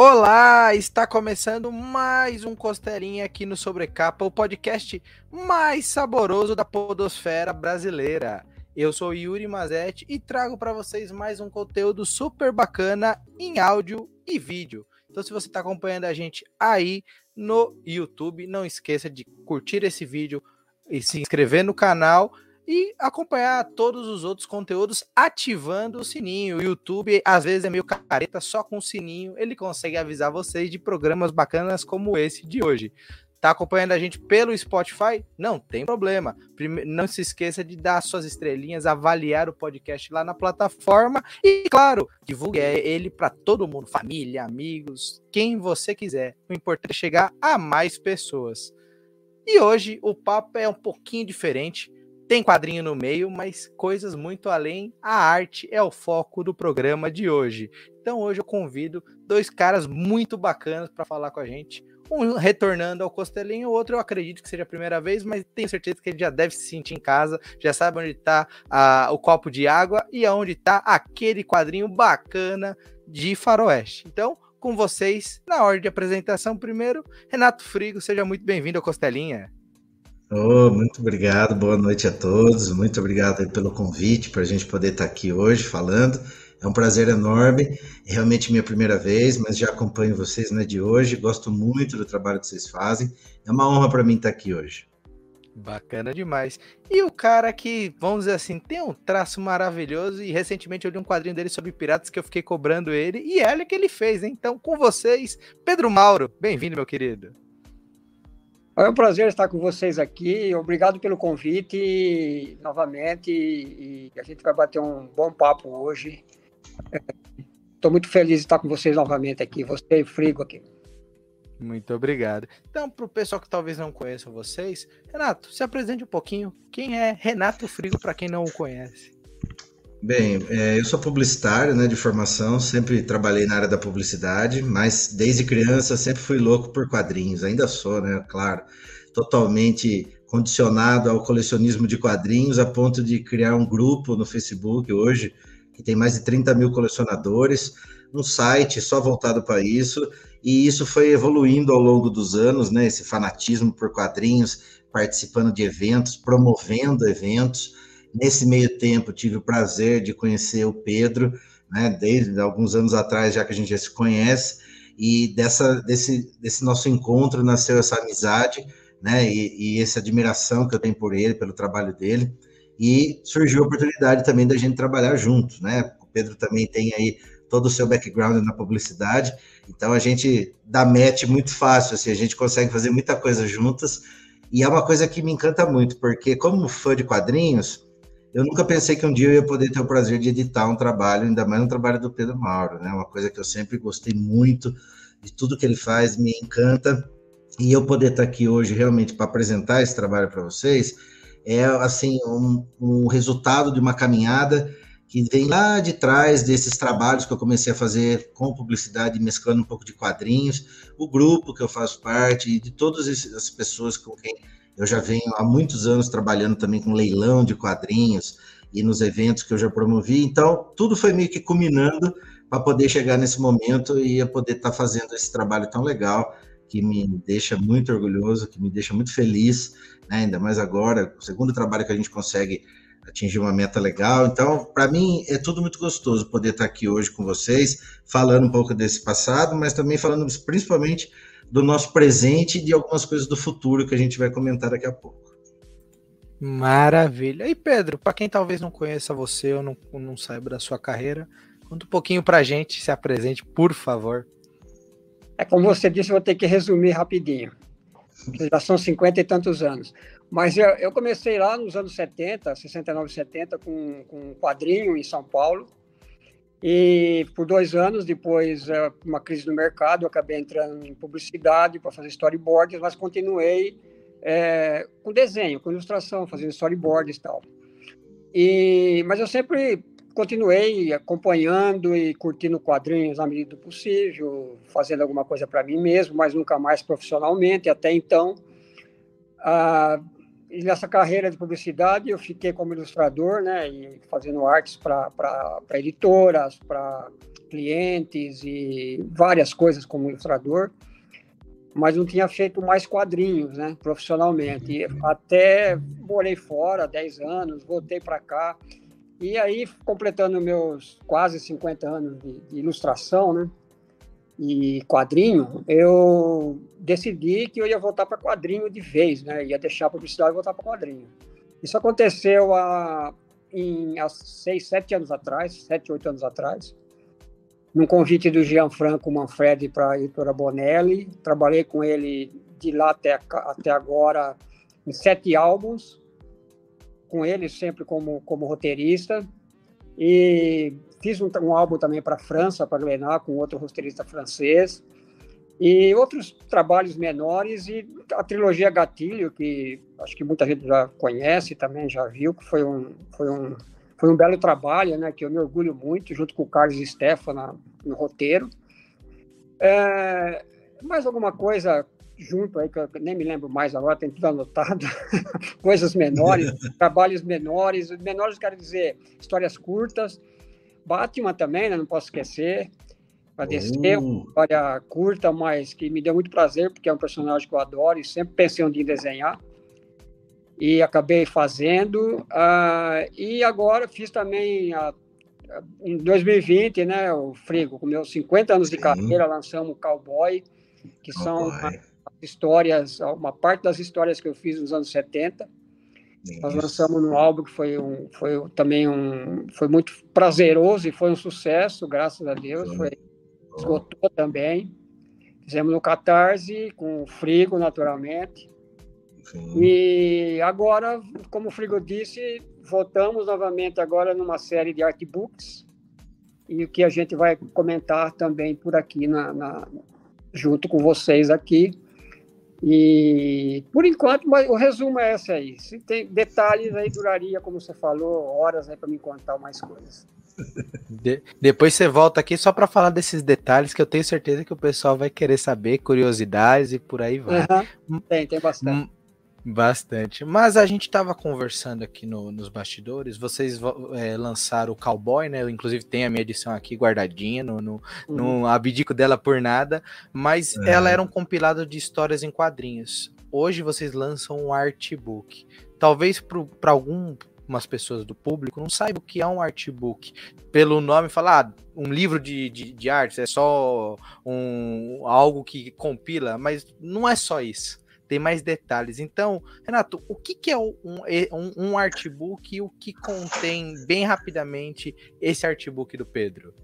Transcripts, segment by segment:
Olá, está começando mais um Costelinha aqui no Sobrecapa, o podcast mais saboroso da podosfera brasileira. Eu sou Yuri Mazetti e trago para vocês mais um conteúdo super bacana em áudio e vídeo. Então, se você está acompanhando a gente aí no YouTube, não esqueça de curtir esse vídeo e se inscrever no canal e acompanhar todos os outros conteúdos ativando o sininho. O YouTube às vezes é meio careta só com o sininho, ele consegue avisar vocês de programas bacanas como esse de hoje. Tá acompanhando a gente pelo Spotify? Não tem problema. Não se esqueça de dar suas estrelinhas, avaliar o podcast lá na plataforma e, claro, divulgue ele para todo mundo, família, amigos, quem você quiser. O importante é chegar a mais pessoas. E hoje o papo é um pouquinho diferente tem quadrinho no meio, mas coisas muito além. A arte é o foco do programa de hoje. Então hoje eu convido dois caras muito bacanas para falar com a gente. Um retornando ao Costelinho, o outro eu acredito que seja a primeira vez, mas tenho certeza que ele já deve se sentir em casa, já sabe onde está o copo de água e aonde está aquele quadrinho bacana de faroeste. Então, com vocês, na ordem de apresentação, primeiro, Renato Frigo, seja muito bem-vindo ao Costelinha. Oh, muito obrigado, boa noite a todos. Muito obrigado pelo convite para a gente poder estar aqui hoje falando. É um prazer enorme, é realmente minha primeira vez, mas já acompanho vocês né, de hoje. Gosto muito do trabalho que vocês fazem. É uma honra para mim estar aqui hoje. Bacana demais. E o cara que, vamos dizer assim, tem um traço maravilhoso e recentemente eu li um quadrinho dele sobre piratas que eu fiquei cobrando ele e olha que ele fez, hein? Então, com vocês, Pedro Mauro. Bem-vindo, meu querido. É um prazer estar com vocês aqui. Obrigado pelo convite novamente. E a gente vai bater um bom papo hoje. Estou muito feliz de estar com vocês novamente aqui. Você e Frigo aqui. Muito obrigado. Então, para o pessoal que talvez não conheça vocês, Renato, se apresente um pouquinho. Quem é Renato Frigo, para quem não o conhece? Bem, é, eu sou publicitário né, de formação, sempre trabalhei na área da publicidade, mas desde criança sempre fui louco por quadrinhos, ainda sou, né? Claro, totalmente condicionado ao colecionismo de quadrinhos, a ponto de criar um grupo no Facebook hoje, que tem mais de 30 mil colecionadores, um site só voltado para isso, e isso foi evoluindo ao longo dos anos, né? Esse fanatismo por quadrinhos, participando de eventos, promovendo eventos Nesse meio tempo, tive o prazer de conhecer o Pedro, né, desde alguns anos atrás, já que a gente já se conhece, e dessa, desse, desse nosso encontro nasceu essa amizade, né, e, e essa admiração que eu tenho por ele, pelo trabalho dele, e surgiu a oportunidade também da gente trabalhar juntos, né, o Pedro também tem aí todo o seu background na publicidade, então a gente dá match muito fácil, assim, a gente consegue fazer muita coisa juntas, e é uma coisa que me encanta muito, porque como fã de quadrinhos, eu nunca pensei que um dia eu ia poder ter o prazer de editar um trabalho, ainda mais um trabalho do Pedro Mauro, né? Uma coisa que eu sempre gostei muito de tudo que ele faz, me encanta. E eu poder estar aqui hoje realmente para apresentar esse trabalho para vocês é assim um, um resultado de uma caminhada que vem lá de trás desses trabalhos que eu comecei a fazer com publicidade, mesclando um pouco de quadrinhos, o grupo que eu faço parte e de todas as pessoas com quem eu já venho há muitos anos trabalhando também com leilão de quadrinhos e nos eventos que eu já promovi. Então, tudo foi meio que culminando para poder chegar nesse momento e poder estar tá fazendo esse trabalho tão legal que me deixa muito orgulhoso, que me deixa muito feliz, né? ainda mais agora, o segundo trabalho que a gente consegue atingir uma meta legal. Então, para mim, é tudo muito gostoso poder estar tá aqui hoje com vocês, falando um pouco desse passado, mas também falando principalmente do nosso presente e de algumas coisas do futuro que a gente vai comentar daqui a pouco. Maravilha. E Pedro, para quem talvez não conheça você ou não, não saiba da sua carreira, conta um pouquinho para a gente, se apresente, por favor. É como você disse, eu vou ter que resumir rapidinho. Já são cinquenta e tantos anos. Mas eu, eu, comecei lá nos anos 70, 69, 70, com, com um quadrinho em São Paulo. E por dois anos, depois, é, uma crise no mercado, eu acabei entrando em publicidade para fazer storyboards, mas continuei é, com desenho, com ilustração, fazendo storyboards e tal. E, mas eu sempre continuei acompanhando e curtindo quadrinhos na medida do possível, fazendo alguma coisa para mim mesmo, mas nunca mais profissionalmente. Até então, ah, e nessa carreira de publicidade eu fiquei como ilustrador, né, e fazendo artes para editoras, para clientes e várias coisas como ilustrador, mas não tinha feito mais quadrinhos, né, profissionalmente. E até morei fora 10 anos, voltei para cá, e aí, completando meus quase 50 anos de, de ilustração, né, e quadrinho, eu decidi que eu ia voltar para quadrinho de vez, né? Ia deixar a publicidade e voltar para quadrinho. Isso aconteceu há, em, há seis, sete anos atrás, sete, oito anos atrás, num convite do Gianfranco Manfredi para a editora Bonelli. Trabalhei com ele de lá até, até agora em sete álbuns, com ele sempre como, como roteirista. E fiz um, um álbum também para a França, para Glenat, com outro roteirista francês. E outros trabalhos menores e a trilogia Gatilho, que acho que muita gente já conhece também, já viu, que foi um, foi um, foi um belo trabalho, né, que eu me orgulho muito, junto com o Carlos Stefano no roteiro. É, mais alguma coisa junto aí, que eu nem me lembro mais agora, tem tudo anotado, coisas menores, trabalhos menores, menores quero dizer histórias curtas, Batman também, né, não posso esquecer, para descer, uh. uma história curta, mas que me deu muito prazer, porque é um personagem que eu adoro e sempre pensei um dia em desenhar, e acabei fazendo, uh, e agora fiz também a em 2020, né, o Frigo, com meus 50 anos de carreira, lançamos o Cowboy, que Cowboy. são histórias, uma parte das histórias que eu fiz nos anos 70. Nós lançamos um álbum que foi, um, foi também um, foi muito prazeroso e foi um sucesso, graças a Deus. Foi, esgotou também. Fizemos no Catarse, com o Frigo, naturalmente. Sim. E agora, como o Frigo disse, voltamos novamente agora numa série de artbooks e o que a gente vai comentar também por aqui na, na junto com vocês aqui e por enquanto, mas o resumo é esse aí. Se tem detalhes aí, duraria, como você falou, horas aí para me contar mais coisas. De, depois você volta aqui só para falar desses detalhes que eu tenho certeza que o pessoal vai querer saber, curiosidades e por aí vai. Uhum. Tem, tem bastante. Bastante. Mas a gente estava conversando aqui no, nos bastidores. Vocês é, lançaram o Cowboy, né? Eu, inclusive, tem a minha edição aqui guardadinha, no, no, uhum. no abdico dela por nada. Mas é. ela era um compilado de histórias em quadrinhos. Hoje vocês lançam um artbook. Talvez para algumas pessoas do público não saibam o que é um artbook. Pelo nome, falar ah, um livro de, de, de artes é só um, algo que compila, mas não é só isso tem mais detalhes. Então, Renato, o que, que é um, um, um artbook e o que contém, bem rapidamente, esse artbook do Pedro?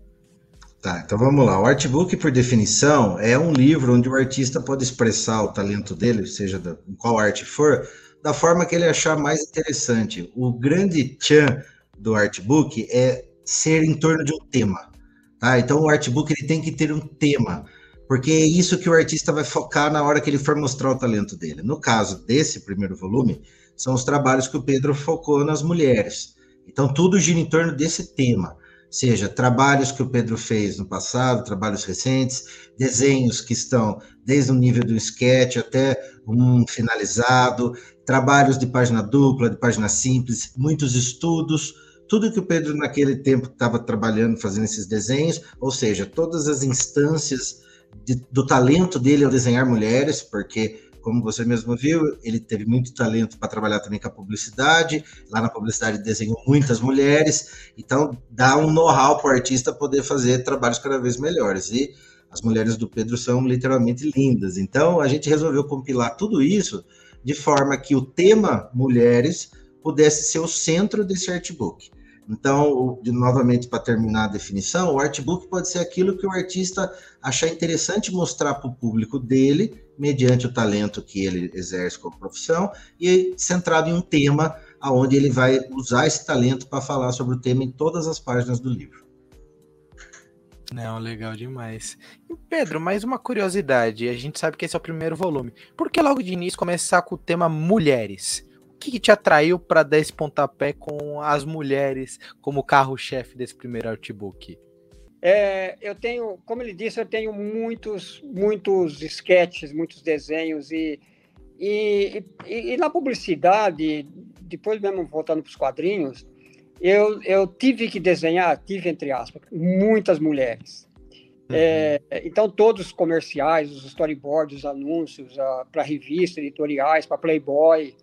Tá, então vamos lá. O artbook, por definição, é um livro onde o artista pode expressar o talento dele, seja da, qual arte for, da forma que ele achar mais interessante. O grande tchan do artbook é ser em torno de um tema. Tá? Então, o artbook ele tem que ter um tema porque é isso que o artista vai focar na hora que ele for mostrar o talento dele. No caso desse primeiro volume, são os trabalhos que o Pedro focou nas mulheres. Então, tudo gira em torno desse tema, seja trabalhos que o Pedro fez no passado, trabalhos recentes, desenhos que estão desde o nível do sketch até um finalizado, trabalhos de página dupla, de página simples, muitos estudos, tudo que o Pedro naquele tempo estava trabalhando, fazendo esses desenhos, ou seja, todas as instâncias de, do talento dele ao desenhar mulheres, porque, como você mesmo viu, ele teve muito talento para trabalhar também com a publicidade. Lá na publicidade desenhou muitas mulheres, então dá um know-how para o artista poder fazer trabalhos cada vez melhores. E as mulheres do Pedro são literalmente lindas. Então a gente resolveu compilar tudo isso de forma que o tema mulheres pudesse ser o centro desse artbook. Então, novamente, para terminar a definição, o artbook pode ser aquilo que o artista achar interessante mostrar para o público dele, mediante o talento que ele exerce como profissão, e centrado em um tema aonde ele vai usar esse talento para falar sobre o tema em todas as páginas do livro. Não, legal demais. Pedro, mais uma curiosidade. A gente sabe que esse é o primeiro volume. Por que logo de início começar com o tema mulheres? Que, que te atraiu para dar esse pontapé com as mulheres como carro-chefe desse primeiro artbook? É, eu tenho, como ele disse, eu tenho muitos, muitos sketches, muitos desenhos e E, e, e, na publicidade, depois mesmo voltando para os quadrinhos, eu, eu tive que desenhar, tive entre aspas, muitas mulheres. Uhum. É, então, todos os comerciais, os storyboards, os anúncios, para revista, editoriais, para Playboy,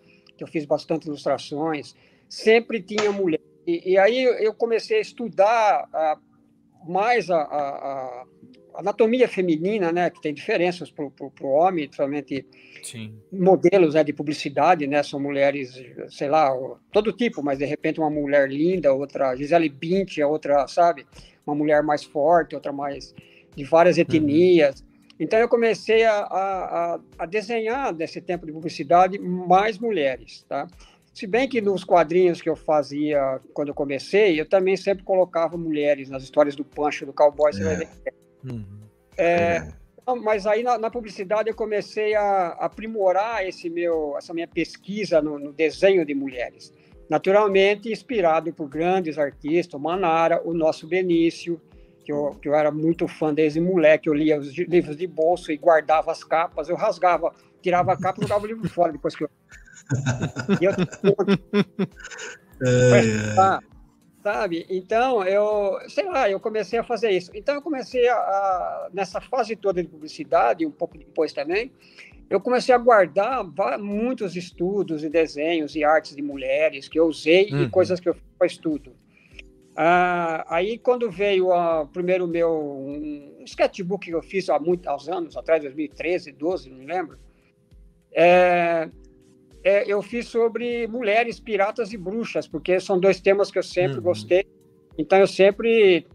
que eu fiz bastante ilustrações, sempre tinha mulher. E, e aí eu comecei a estudar a, mais a, a, a, anatomia feminina, né, que tem diferenças para o homem, principalmente Sim. modelos né, de publicidade, né, são mulheres, sei lá, todo tipo, mas de repente uma mulher linda, outra Gisele Bündchen, outra, sabe, uma mulher mais forte, outra mais de várias uhum. etnias. Uhum. Então eu comecei a, a, a, desenhar nesse tempo de publicidade mais mulheres, tá? Se bem que nos quadrinhos que eu fazia quando eu comecei, eu também sempre colocava mulheres nas histórias do Pancho, do Cowboy, você é. vai ver. Uhum. É, é. mas aí na, na, publicidade eu comecei a aprimorar esse meu, essa minha pesquisa no, no desenho de mulheres. Naturalmente inspirado por grandes artistas, o Manara, o nosso Benício, que eu, que eu era muito fã desde moleque, eu lia os livros de bolso e guardava as capas, eu rasgava, tirava a capa e jogava o livro fora depois que eu. E eu... é, sabe? Então, eu, sei lá, eu comecei a fazer isso. Então, eu comecei a, a, nessa fase toda de publicidade, um pouco depois também, eu comecei a guardar muitos estudos e desenhos e artes de mulheres que eu usei uhum. e coisas que eu fiz para estudo. Ah, aí, quando veio a, primeiro meu um sketchbook que eu fiz há muitos anos atrás, 2013, 12, não me lembro, é, é, eu fiz sobre mulheres, piratas e bruxas, porque são dois temas que eu sempre uhum. gostei. Então, eu sempre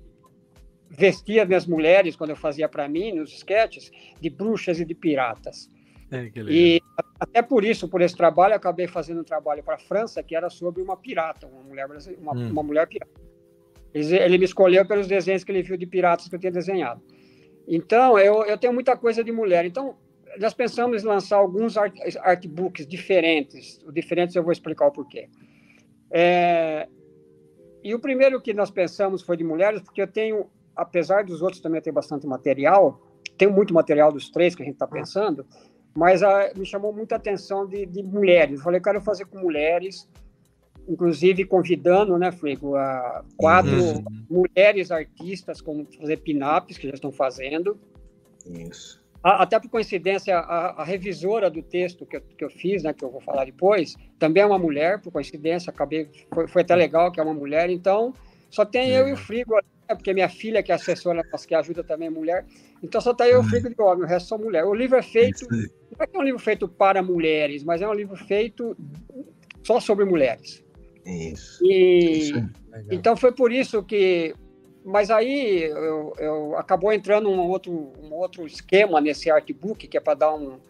vestia minhas mulheres, quando eu fazia para mim, nos sketches, de bruxas e de piratas. É, e até por isso, por esse trabalho, acabei fazendo um trabalho para a França que era sobre uma pirata, uma mulher, uma, hum. uma mulher pirata. Ele me escolheu pelos desenhos que ele viu de piratas que eu tinha desenhado. Então, eu, eu tenho muita coisa de mulher. Então, nós pensamos em lançar alguns art, artbooks diferentes. O diferentes eu vou explicar o porquê. É, e o primeiro que nós pensamos foi de mulheres, porque eu tenho, apesar dos outros também ter bastante material, tenho muito material dos três que a gente está pensando, mas a, ah, me chamou muita atenção de, de mulheres. Eu falei, quero fazer com mulheres, inclusive convidando, né, Frigo, a quatro uhum. mulheres artistas como fazer pin-ups, que já estão fazendo. Isso. A, até por coincidência, a, a, revisora do texto que eu, que eu fiz, né, que eu vou falar depois, também é uma mulher, por coincidência, acabei, foi, foi até legal que é uma mulher, então só tem eu e o Frigo, né, porque minha filha, que é assessora, que ajuda também mulher, então só tem eu e o uhum. Frigo de homem, o resto são mulher. O livro é feito, não é que é um livro feito para mulheres, mas é um livro feito só sobre mulheres. Isso. E, isso então foi por isso que. Mas aí eu, eu acabou entrando um outro, um outro esquema nesse artbook, que é para dar um,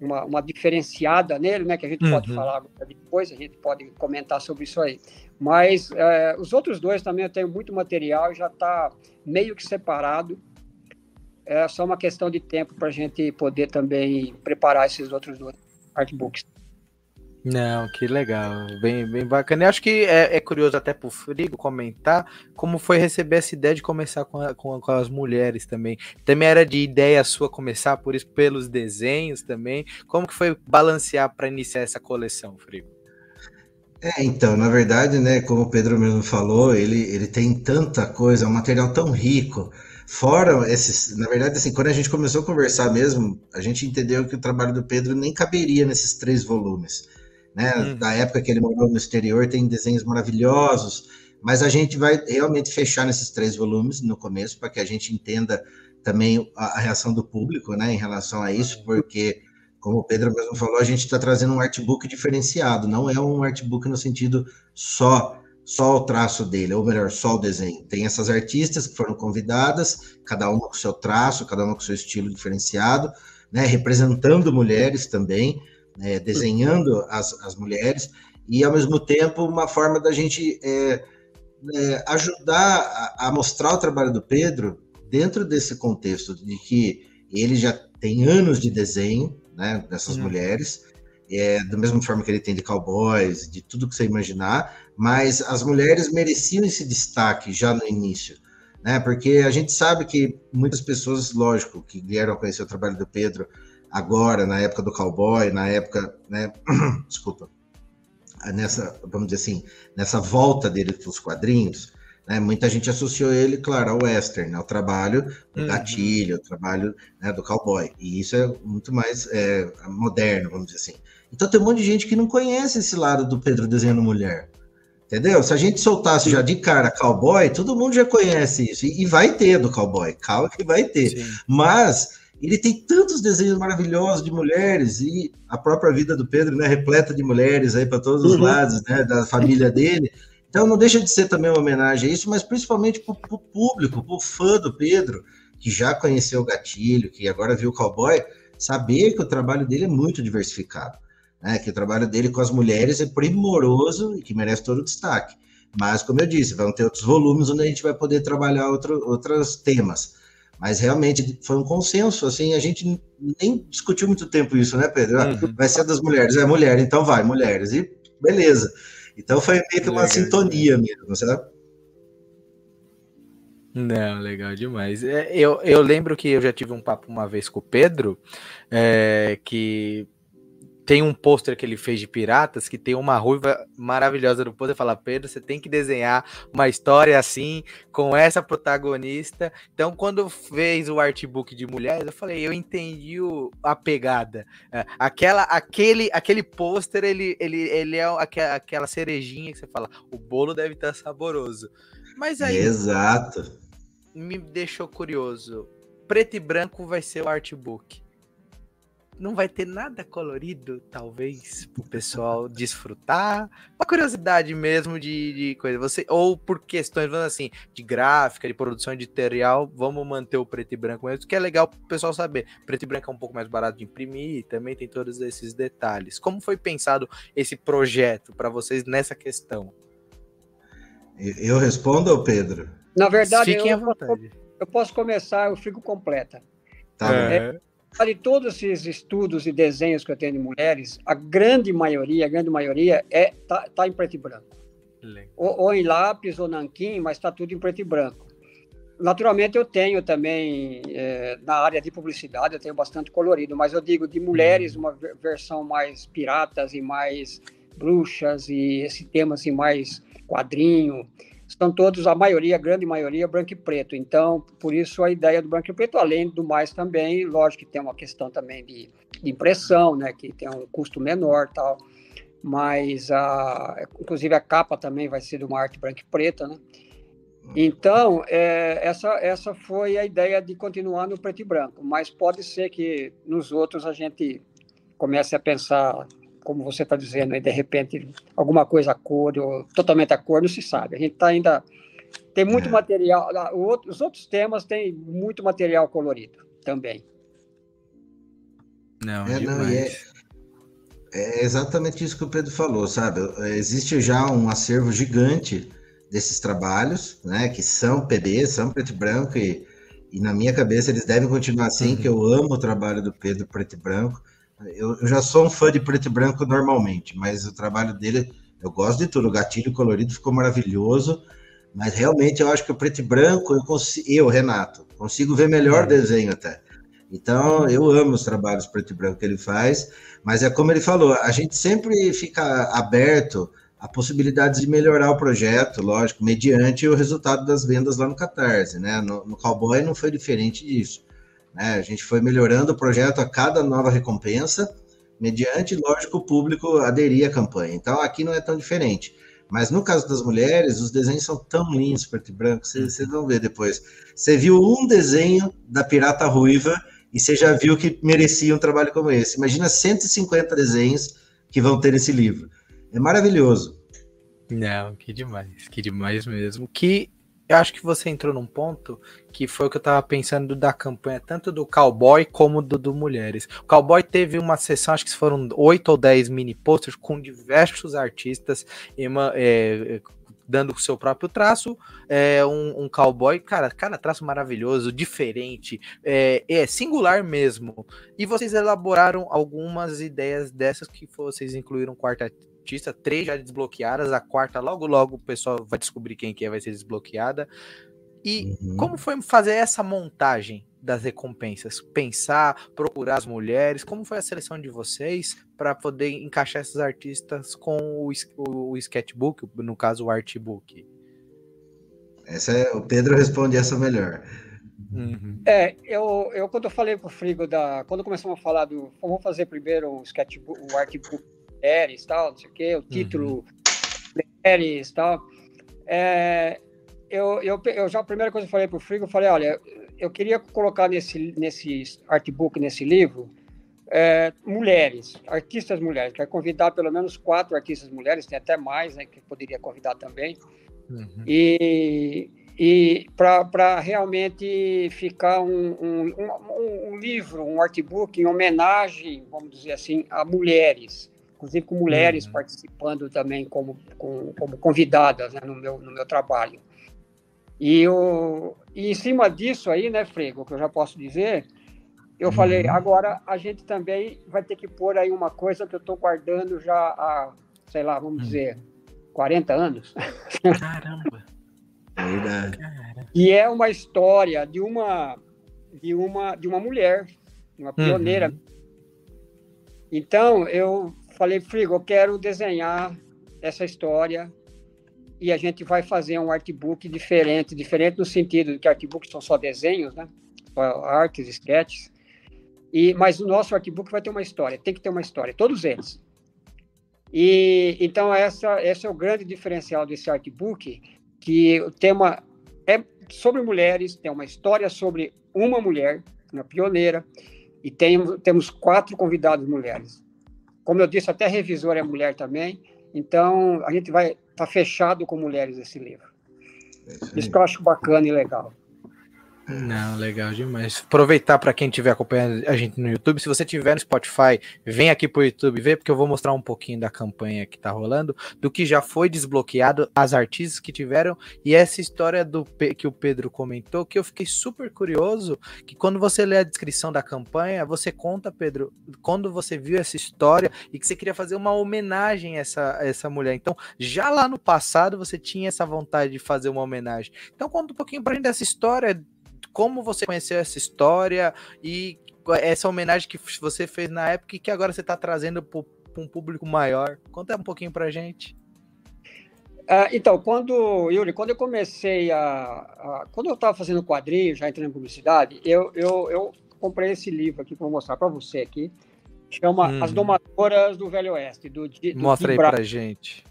uma, uma, diferenciada nele, né? Que a gente uhum. pode falar depois, a gente pode comentar sobre isso aí. Mas é, os outros dois também eu tenho muito material, já está meio que separado. É só uma questão de tempo para a gente poder também preparar esses outros dois artbooks. Não, que legal, bem, bem bacana. Eu acho que é, é, curioso até pro Frigo comentar como foi receber essa ideia de começar com, a, com, com, as mulheres também. Também era de ideia sua começar por isso, pelos desenhos também. Como que foi balancear para iniciar essa coleção, Frigo? É, então, na verdade, né, como o Pedro mesmo falou, ele, ele tem tanta coisa, é um material tão rico. Fora esses, na verdade, assim, quando a gente começou a conversar mesmo, a gente entendeu que o trabalho do Pedro nem caberia nesses três volumes né? Hum. Da época que ele morou no exterior, tem desenhos maravilhosos, mas a gente vai realmente fechar nesses três volumes no começo, para que a gente entenda também a, a, reação do público, né, em relação a isso, porque, como o Pedro mesmo falou, a gente está trazendo um artbook diferenciado, não é um artbook no sentido só só o traço dele, ou melhor, só o desenho. Tem essas artistas que foram convidadas, cada uma com seu traço, cada uma com seu estilo diferenciado, né, representando mulheres também, né, desenhando as, as mulheres, e ao mesmo tempo uma forma da gente é, é, ajudar a, a, mostrar o trabalho do Pedro dentro desse contexto de que ele já tem anos de desenho né, dessas uhum. mulheres, é, da mesma forma que ele tem de cowboys, de tudo que você imaginar, mas as mulheres mereciam esse destaque já no início, né? Porque a gente sabe que muitas pessoas, lógico, que vieram conhecer o trabalho do Pedro agora, na época do cowboy, na época, né? Desculpa. Nessa, vamos dizer assim, nessa volta dele para os quadrinhos, né, muita gente associou ele, claro, ao western, ao trabalho do uhum. gatilho, ao trabalho né, do cowboy. E isso é muito mais é, moderno, vamos dizer assim. Então tem um monte de gente que não conhece esse lado do Pedro desenhando mulher. Entendeu? Se a gente soltasse já de cara cowboy, todo mundo já conhece isso. E, e vai ter do cowboy, calma que vai ter. Sim. Mas ele tem tantos desenhos maravilhosos de mulheres e a própria vida do Pedro, né, repleta de mulheres aí para todos os uhum. lados, né, da família dele. Então não deixa de ser também uma homenagem a isso, mas principalmente para o público, para o fã do Pedro, que já conheceu o Gatilho, que agora viu o Cowboy, saber que o trabalho dele é muito diversificado né, que o trabalho dele com as mulheres é primoroso e que merece todo o destaque. Mas, como eu disse, vão ter outros volumes onde a gente vai poder trabalhar outro, outros temas. Mas realmente foi um consenso, assim, a gente nem discutiu muito tempo isso, né, Pedro? Ah, uhum. Vai ser das mulheres, é mulher, então vai, mulheres, e beleza. Então foi meio que uma legal, sintonia legal. mesmo, sabe? Não, legal demais. É, eu, eu lembro que eu já tive um papo uma vez com o Pedro, é, que tem um pôster que ele fez de piratas que tem uma ruiva maravilhosa no pôster. Fala, Pedro, você tem que desenhar uma história assim, com essa protagonista. Então, quando fez o artbook de mulheres, eu falei, eu entendi o, a pegada. É, aquela, aquele, aquele pôster, ele, ele, ele é aquela, aquela cerejinha que você fala, o bolo deve estar saboroso. Mas aí. Exato. Me deixou curioso. Preto e branco vai ser o artbook não vai ter nada colorido, talvez, pro pessoal desfrutar. Uma curiosidade mesmo de, de coisa. Você, ou por questões, vamos assim, de gráfica, de produção editorial, vamos manter o preto e branco mesmo, que é legal pro pessoal saber. Preto e branco é um pouco mais barato de imprimir, também tem todos esses detalhes. Como foi pensado esse projeto para vocês nessa questão? Eu respondo, Pedro? Na verdade, Fiquem eu, posso, eu posso começar, eu fico completa. Tá é, de todos esses estudos e desenhos que eu tenho de mulheres, a grande maioria, a grande maioria é tá, tá em preto e branco. Ou, ou, em lápis ou nanquim, mas está tudo em preto e branco. Naturalmente eu tenho também é, na área de publicidade eu tenho bastante colorido, mas eu digo de mulheres uhum. uma versão mais piratas e mais bruxas e esse tema assim mais quadrinho são todos, a maioria, a grande maioria, branco e preto. Então, por isso a ideia do branco e preto, além do mais também, lógico que tem uma questão também de, de impressão, né, que tem um custo menor tal, mas a, inclusive a capa também vai ser de uma arte branca e preta, né? Então, é, essa, essa foi a ideia de continuar no preto e branco, mas pode ser que nos outros a gente comece a pensar como você está dizendo, aí de repente alguma coisa a cor ou totalmente a cor, não se sabe. A gente está ainda. Tem muito é. material. Os outros temas têm muito material colorido também. Não, é, não é, é exatamente isso que o Pedro falou, sabe? Existe já um acervo gigante desses trabalhos, né? Que são PB, são preto e branco, e, e na minha cabeça eles devem continuar assim, uhum. que eu amo o trabalho do Pedro preto e branco. Eu, eu, já sou um fã de preto e branco normalmente, mas o trabalho dele, eu gosto de tudo. O gatilho colorido ficou maravilhoso, mas realmente eu acho que o preto e branco, eu, consigo, eu Renato, consigo ver melhor é. desenho até. Então, eu amo os trabalhos preto e branco que ele faz, mas é como ele falou, a gente sempre fica aberto a possibilidades de melhorar o projeto, lógico, mediante o resultado das vendas lá no Catarse, né? No, no Cowboy não foi diferente disso. Né? A gente foi melhorando o projeto a cada nova recompensa, mediante, lógico, o público aderir à campanha. Então, aqui não é tão diferente. Mas no caso das mulheres, os desenhos são tão lindos, preto e branco, vocês, vão ver depois. Você viu um desenho da Pirata Ruiva e você já viu que merecia um trabalho como esse. Imagina 150 desenhos que vão ter nesse livro. É maravilhoso. Não, que demais, que demais mesmo. Que eu acho que você entrou num ponto que foi o que eu tava pensando da campanha, tanto do Cowboy como do, do Mulheres. O Cowboy teve uma sessão, acho que foram oito ou dez mini posters com diversos artistas é, é, dando o seu próprio traço. É, um, um, cowboy, cara, cara, traço maravilhoso, diferente, é, é, singular mesmo. E vocês elaboraram algumas ideias dessas que vocês incluíram quarta artista, três já desbloqueadas, a quarta logo logo o pessoal vai descobrir quem que é, vai ser desbloqueada. E uhum. como foi fazer essa montagem das recompensas? Pensar, procurar as mulheres? Como foi a seleção de vocês para poder encaixar esses artistas com o, o, o sketchbook, no caso o artbook? Essa é, o Pedro responde essa melhor. Uhum. É, eu, eu quando eu falei pro Frigo da. Quando começamos a falar do. Vamos fazer primeiro o sketchbook, o artbook mulheres tal, não sei o quê, o título uhum. mulheres tal. É, eu, eu, eu já a primeira coisa que eu falei pro Frigo, eu falei, olha, eu queria colocar nesse, nesse artbook, nesse livro, é, mulheres, artistas mulheres. Quero convidar pelo menos quatro artistas mulheres, tem até mais, né, que poderia convidar também. Uhum. E, e para realmente ficar um, um, um, um, livro, um artbook em homenagem, vamos dizer assim, a mulheres, inclusive com mulheres uhum. participando também como, como, como convidadas né, no, meu, no meu trabalho. E, o, e em cima disso aí, né, Frego, que eu já posso dizer, eu uhum. falei, agora a gente também vai ter que pôr aí uma coisa que eu estou guardando já há, sei lá, vamos uhum. dizer, 40 anos. Caramba! E é uma história de uma de uma de uma mulher, uma pioneira. Uhum. Então eu falei, Frigo, eu quero desenhar essa história e a gente vai fazer um artbook diferente, diferente no sentido de que artbooks são só desenhos, né? Artes, sketches. E mas o nosso artbook vai ter uma história, tem que ter uma história, todos eles. E então essa esse é o grande diferencial desse artbook que o tema é sobre mulheres, tem uma história sobre uma mulher, uma pioneira, e tem, temos quatro convidados mulheres. Como eu disse, até a revisora é mulher também, então a gente vai estar tá fechado com mulheres esse livro. É isso que eu acho bacana e legal. Não, legal demais. Aproveitar para quem estiver acompanhando a gente no YouTube. Se você estiver no Spotify, vem aqui pro YouTube ver, porque eu vou mostrar um pouquinho da campanha que tá rolando, do que já foi desbloqueado, as artistas que tiveram, e essa história do que o Pedro comentou, que eu fiquei super curioso, que quando você lê a descrição da campanha, você conta, Pedro, quando você viu essa história e que você queria fazer uma homenagem a essa, a essa mulher. Então, já lá no passado, você tinha essa vontade de fazer uma homenagem. Então, conta um pouquinho pra gente dessa história como você conheceu essa história e essa homenagem que você fez na época e que agora você está trazendo para um público maior. Conta um pouquinho para gente. Uh, então, quando, Yuri, quando eu comecei a. a quando eu estava fazendo quadrinho, já entrei na publicidade, eu, eu, eu comprei esse livro aqui que eu vou mostrar para você aqui. Chama hum. As Domadoras do Velho Oeste. Do, do Mostra aí para gente.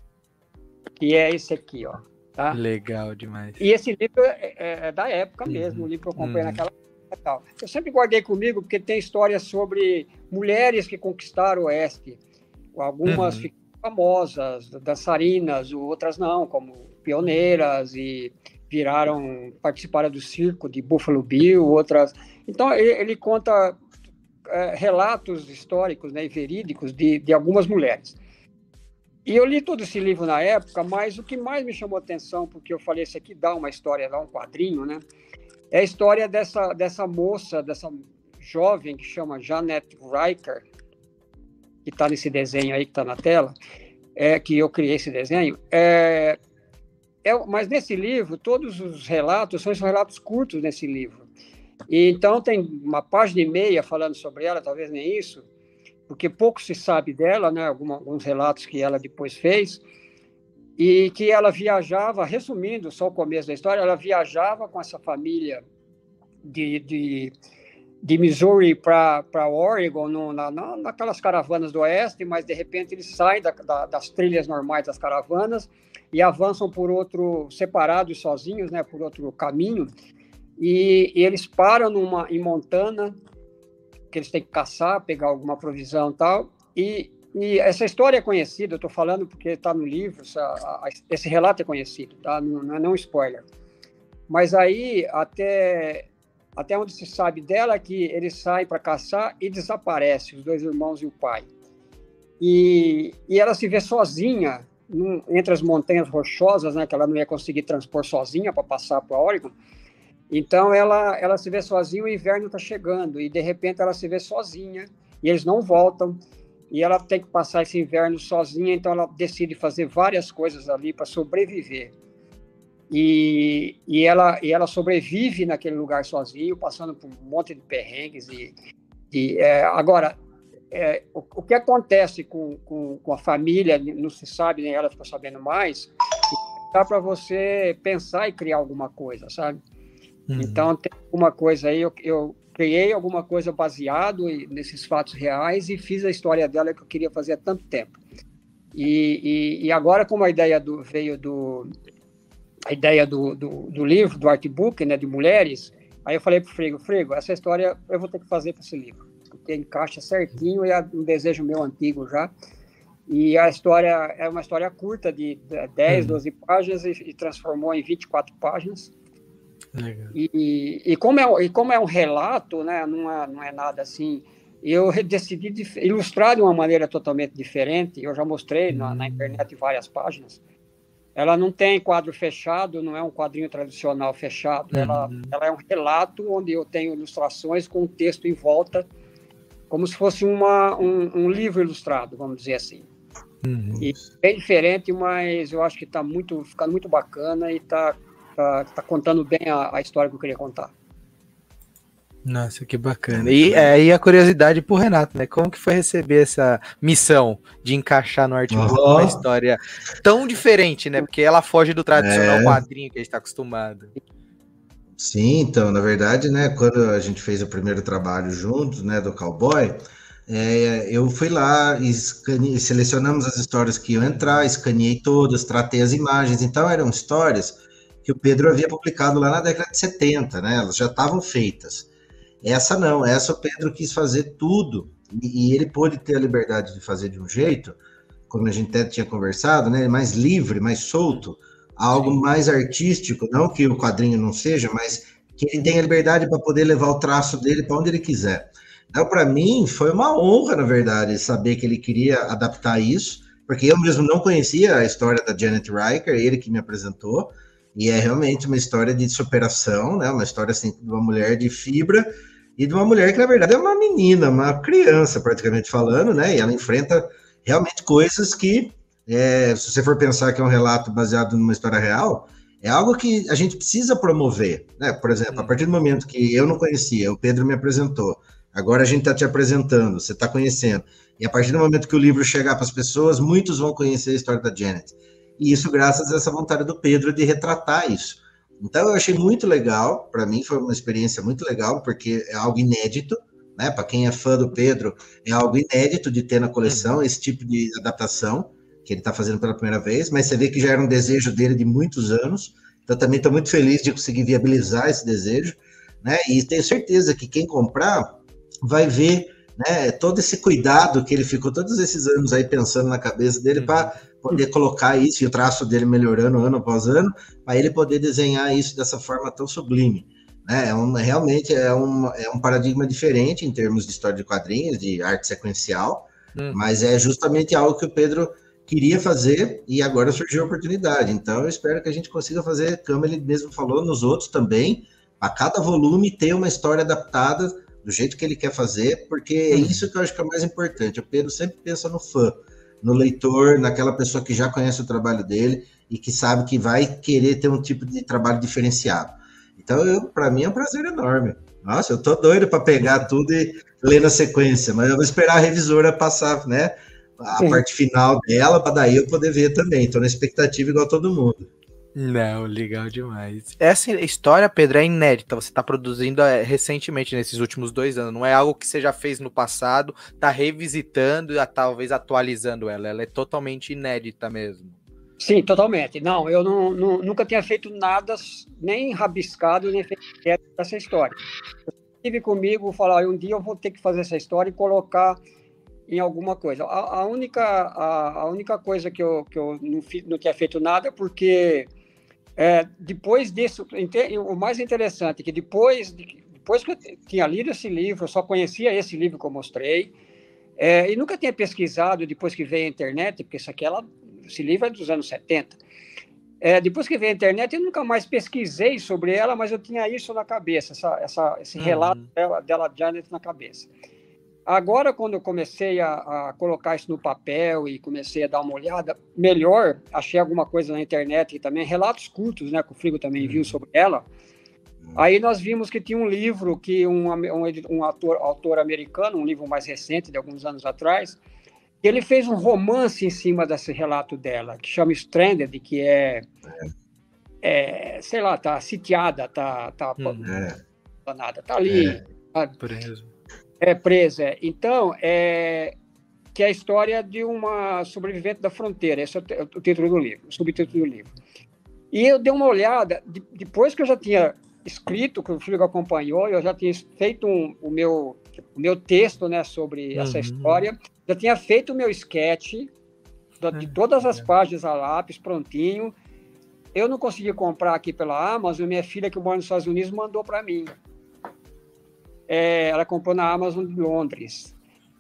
Que é esse aqui, ó. Tá? Legal demais. E esse livro é, é, é da época uhum. mesmo, o livro que eu comprei uhum. naquela época. Tal. Eu sempre guardei comigo porque tem histórias sobre mulheres que conquistaram o Oeste. Algumas uhum. famosas, dançarinas, outras não, como pioneiras e viraram, participaram do circo de Buffalo Bill, outras. Então, ele, ele conta é, relatos históricos né, e verídicos de, de algumas mulheres. E eu li todo esse livro na época, mas o que mais me chamou atenção, porque eu falei, esse aqui dá uma história, dá um quadrinho, né? É a história dessa, dessa moça, dessa jovem que chama Janet Riker, que está nesse desenho aí que está na tela, é, que eu criei esse desenho. É, é, mas nesse livro, todos os relatos são relatos curtos nesse livro. E, então tem uma página e meia falando sobre ela, talvez nem isso, porque pouco se sabe dela, né? alguns relatos que ela depois fez, e que ela viajava, resumindo só o começo da história, ela viajava com essa família de, de, de Missouri para Oregon, no, na, na, naquelas caravanas do oeste, mas de repente eles saem da, da, das trilhas normais das caravanas e avançam por outro, separados, sozinhos, né, por outro caminho, e, e eles param numa, em Montana, que eles têm que caçar, pegar alguma provisão e tal. E, e essa história é conhecida, eu estou falando porque está no livro, essa, a, esse relato é conhecido, tá? não, não é não spoiler. Mas aí, até, até onde se sabe dela, é que ele sai para caçar e desaparece, os dois irmãos e o pai. E, e ela se vê sozinha num, entre as montanhas rochosas, né, que ela não ia conseguir transpor sozinha para passar para Oregon. Então ela, ela se vê sozinha, o inverno está chegando e de repente ela se vê sozinha e eles não voltam e ela tem que passar esse inverno sozinha, então ela decide fazer várias coisas ali para sobreviver. E, e, ela, e ela sobrevive naquele lugar sozinho, passando por um monte de perrengues. E, e é, agora, é, o, o, que acontece com, com, com, a família, não se sabe, nem ela ficou sabendo mais, dá para você pensar e criar alguma coisa, sabe? Uhum. Então, tem alguma coisa aí, eu, eu criei alguma coisa baseado nesses fatos reais e fiz a história dela que eu queria fazer há tanto tempo. E, e, e agora, como a ideia do, veio do, a ideia do, do, do, livro, do artbook, né, de mulheres, aí eu falei para o Frigo, Frigo, essa história eu vou ter que fazer para esse livro, porque encaixa certinho e é um desejo meu antigo já. E a história é uma história curta, de 10, uhum. 12 páginas, e, e, transformou em 24 páginas. E, e, como é, e como é um relato, né, não, é, não é nada assim, eu decidi ilustrar de uma maneira totalmente diferente. Eu já mostrei na, na internet várias páginas ela não tem quadro fechado, não é um quadrinho tradicional fechado, uhum. ela, ela é um relato onde eu tenho ilustrações com texto em volta, como se fosse uma, um, um livro ilustrado, vamos dizer assim. Uhum. E bem diferente, mas eu acho que está muito, ficando muito bacana e está tá, tá contando bem a, a história que eu queria contar. Nossa, que bacana. E aí é, a curiosidade pro Renato, né? Como que foi receber essa missão de encaixar no oh. uma história tão diferente, né? Porque ela foge do tradicional é. quadrinho que a gente está acostumado. Sim, então, na verdade, né, quando a gente fez o primeiro trabalho juntos, né, do Cowboy, é, eu fui lá e escane... selecionamos as histórias que iam entrar, escaneei todas, tratei as imagens, então eram histórias que o Pedro havia publicado lá na década de 70, né, elas já estavam feitas. Essa não, essa o Pedro quis fazer tudo e, e ele pôde ter a liberdade de fazer de um jeito, como a gente até tinha conversado, né, mais livre, mais solto, algo mais artístico, não que o quadrinho não seja, mas que ele tenha liberdade para poder levar o traço dele para onde ele quiser. Então, para mim, foi uma honra, na verdade, saber que ele queria adaptar isso, porque eu mesmo não conhecia a história da Janet Riker, ele que me apresentou, e é realmente uma história de superação, né? Uma história assim, de uma mulher de fibra e de uma mulher que, na verdade, é uma menina, uma criança, praticamente falando, né? E ela enfrenta realmente coisas que, é, se você for pensar que é um relato baseado numa história real, é algo que a gente precisa promover, né? Por exemplo, a partir do momento que eu não conhecia, o Pedro me apresentou, agora a gente está te apresentando, você está conhecendo, e a partir do momento que o livro chegar para as pessoas, muitos vão conhecer a história da Janet. E isso graças a essa vontade do Pedro de retratar isso. Então eu achei muito legal, para mim foi uma experiência muito legal, porque é algo inédito, né? Para quem é fã do Pedro, é algo inédito de ter na coleção esse tipo de adaptação que ele está fazendo pela primeira vez, mas você vê que já era um desejo dele de muitos anos. Então também estou muito feliz de conseguir viabilizar esse desejo, né? E tenho certeza que quem comprar vai ver né, todo esse cuidado que ele ficou todos esses anos aí pensando na cabeça dele para poder colocar isso e o traço dele melhorando ano após ano, para ele poder desenhar isso dessa forma tão sublime. Né? É um, realmente é um, é um paradigma diferente em termos de história de quadrinhos, de arte sequencial, hum. mas é justamente algo que o Pedro queria fazer e agora surgiu a oportunidade. Então eu espero que a gente consiga fazer, como ele mesmo falou, nos outros também, a cada volume ter uma história adaptada do jeito que ele quer fazer, porque é hum. isso que eu acho que é o mais importante. O Pedro sempre pensa no fã no leitor, naquela pessoa que já conhece o trabalho dele e que sabe que vai querer ter um tipo de trabalho diferenciado. Então, para mim é um prazer enorme. Nossa, eu tô doido para pegar tudo e ler na sequência, mas eu vou esperar a revisora passar, né, a Sim. parte final dela para daí eu poder ver também. Estou na expectativa igual todo mundo. Não, legal demais. Essa história, Pedro, é inédita. Você está produzindo é, recentemente, nesses últimos dois anos. Não é algo que você já fez no passado, está revisitando e talvez atualizando ela. Ela é totalmente inédita mesmo. Sim, totalmente. Não, eu não, não, nunca tinha feito nada, nem rabiscado, nem feito essa história. Eu tive comigo falar, um dia eu vou ter que fazer essa história e colocar em alguma coisa. A, a única, a, a, única coisa que eu, que eu não, fi, não tinha feito nada é porque é, depois disso, o mais interessante é que depois, de, depois que eu tinha lido esse livro, eu só conhecia esse livro que eu mostrei, é, e nunca tinha pesquisado depois que veio a internet, porque isso aqui ela, esse livro é dos anos 70. É, depois que veio a internet, eu nunca mais pesquisei sobre ela, mas eu tinha isso na cabeça, essa, essa esse uhum. relato dela, dela, Janet, na cabeça. Agora, quando eu comecei a, a, colocar isso no papel e comecei a dar uma olhada melhor, achei alguma coisa na internet também, relatos curtos, né, que o Frigo também viu uhum. sobre ela. Aí nós vimos que tinha um livro que um, um, um ator, autor americano, um livro mais recente, de alguns anos atrás, ele fez um romance em cima desse relato dela, que chama Stranded, que é, é sei lá, tá sitiada, tá, tá, hum, é. nada, tá ali. É. Tá, preso é presa. É. Então, é, que é a história de uma sobrevivente da fronteira. Esse é o título do livro, o subtítulo do livro. E eu dei uma olhada, depois que eu já tinha escrito, que o filho acompanhou, eu já tinha feito um, o, meu, o meu texto né, sobre uhum. essa história, já tinha feito o meu sketch de uhum. todas as páginas a lápis, prontinho. Eu não consegui comprar aqui pela Amazon, minha filha que mora nos Estados Unidos mandou para mim é, ela comprou na Amazon de Londres.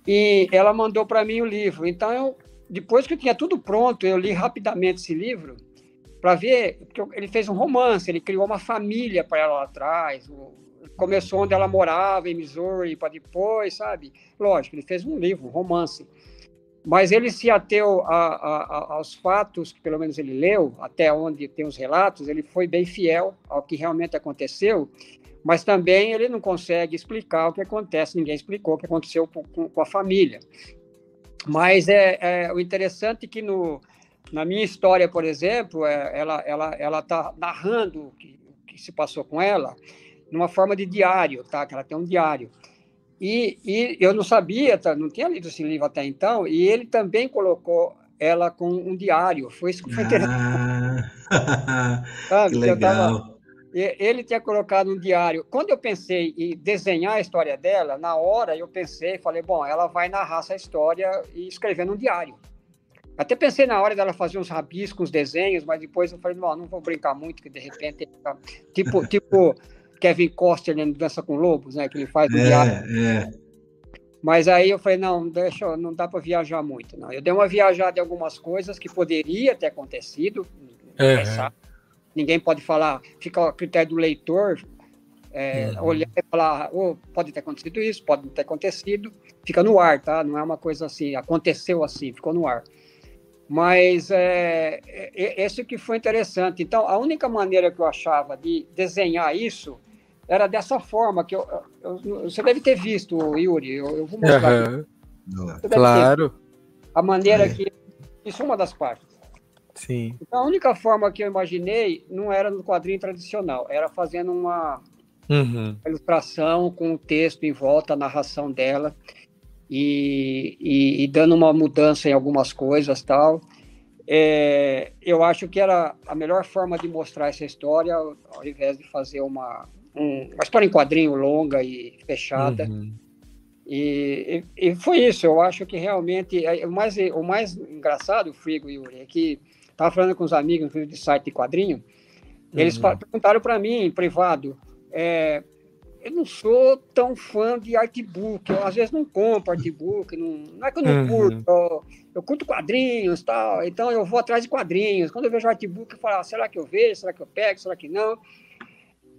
E ela mandou para mim o livro. Então, eu, depois que eu tinha tudo pronto, eu li rapidamente esse livro para ver, porque ele fez um romance, ele criou uma família para ela lá atrás. Começou onde ela morava, em Missouri, para depois, sabe? Lógico, ele fez um livro, um romance. Mas ele se ateu a, a, a, aos fatos que, pelo menos, ele leu, até onde tem os relatos, ele foi bem fiel ao que realmente aconteceu mas também ele não consegue explicar o que acontece, ninguém explicou o que aconteceu com, com a família. Mas é, é, o interessante é que no, na minha história, por exemplo, é, ela ela ela está narrando o que, o que se passou com ela numa forma de diário, tá? Que ela tem um diário. E, e eu não sabia, tá? não tinha lido esse livro até então, e ele também colocou ela com um diário. Foi isso que foi interessante. Ah, que legal. Ele tinha colocado um diário. Quando eu pensei em desenhar a história dela, na hora eu pensei, falei, bom, ela vai narrar essa história e escrever num diário. Até pensei na hora dela fazer uns rabiscos, uns desenhos, mas depois eu falei, não, não vou brincar muito, que de repente, tipo, tipo Kevin Costner no Dança com Lobos, né, que ele faz no é, diário. É. Mas aí eu falei, não, deixa, não dá para viajar muito, não. Eu dei uma viajada em algumas coisas que poderia ter acontecido, uhum ninguém pode falar, fica a critério do leitor é, olhar e falar, oh, pode ter acontecido isso, pode não ter acontecido, fica no ar, tá? Não é uma coisa assim, aconteceu assim, ficou no ar. Mas é, é, esse que foi interessante. Então, a única maneira que eu achava de desenhar isso era dessa forma, que eu, eu você deve ter visto, Yuri, eu, eu vou mostrar. Uhum. Claro. A maneira é. que... Isso é uma das partes. Sim. Então, a única forma que eu imaginei não era no quadrinho tradicional, era fazendo uma uhum. ilustração com o texto em volta, a narração dela, e, e, e dando uma mudança em algumas coisas tal. É, eu acho que era a melhor forma de mostrar essa história, ao invés de fazer uma, um, uma história em quadrinho longa e fechada. Uhum. E, e, e, foi isso, eu acho que realmente é, o mais, o mais engraçado, Frigo e Yuri, é que Estava falando com os amigos de site de quadrinho, eles uhum. perguntaram para mim em privado, é, eu não sou tão fã de artbook, eu às vezes não compro artbook, não, não é que eu não uhum. curto, eu, eu, curto quadrinhos tal, então eu vou atrás de quadrinhos. Quando eu vejo artbook, eu falo, ah, será que eu vejo, será que eu pego, será que não?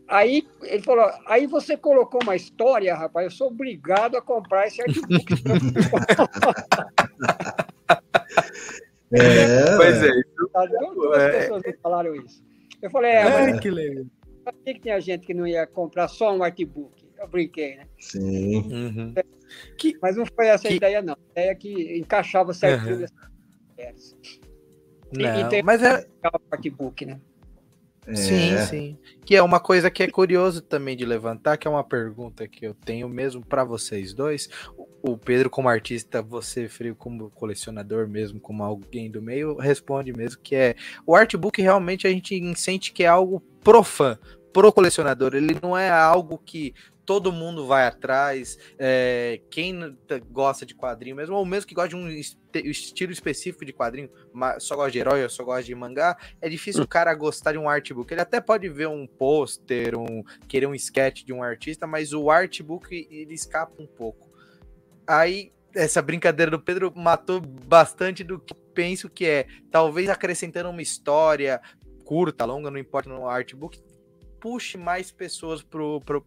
Aí ele falou, aí você colocou uma história, rapaz, eu sou obrigado a comprar esse artbook. É, pois é. Tá, duas é, pessoas me falaram isso. Eu falei, é, é mas que legal. Por que, que tinha gente que não ia comprar só um artbook? Eu brinquei, né? Sim. Uhum. Que, mas não foi essa que, a ideia, não. A ideia que encaixava certinho uhum. nessas não, e, tem mas é artbook, né? É. Sim, sim. Que é uma coisa que é curioso também de levantar, que é uma pergunta que eu tenho mesmo para vocês dois. O Pedro, como artista, você, Frio, como colecionador mesmo, como alguém do meio, responde mesmo que é o artbook realmente a gente sente que é algo pro fã, pro colecionador. Ele não é algo que todo mundo vai atrás. É, quem gosta de quadrinho mesmo, ou mesmo que gosta de um estilo específico de quadrinho, só gosta de herói, só gosta de mangá, é difícil o cara gostar de um artbook. Ele até pode ver um pôster, um, querer um sketch de um artista, mas o artbook ele escapa um pouco. Aí essa brincadeira do Pedro matou bastante do que penso que é, talvez acrescentando uma história curta, longa, não importa no artbook, puxe mais pessoas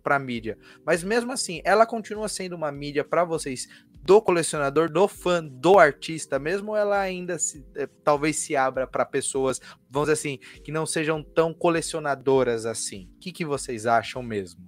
para a mídia. Mas mesmo assim, ela continua sendo uma mídia para vocês do colecionador, do fã, do artista, mesmo ela ainda se, é, talvez se abra para pessoas, vamos dizer assim, que não sejam tão colecionadoras assim. O que, que vocês acham mesmo?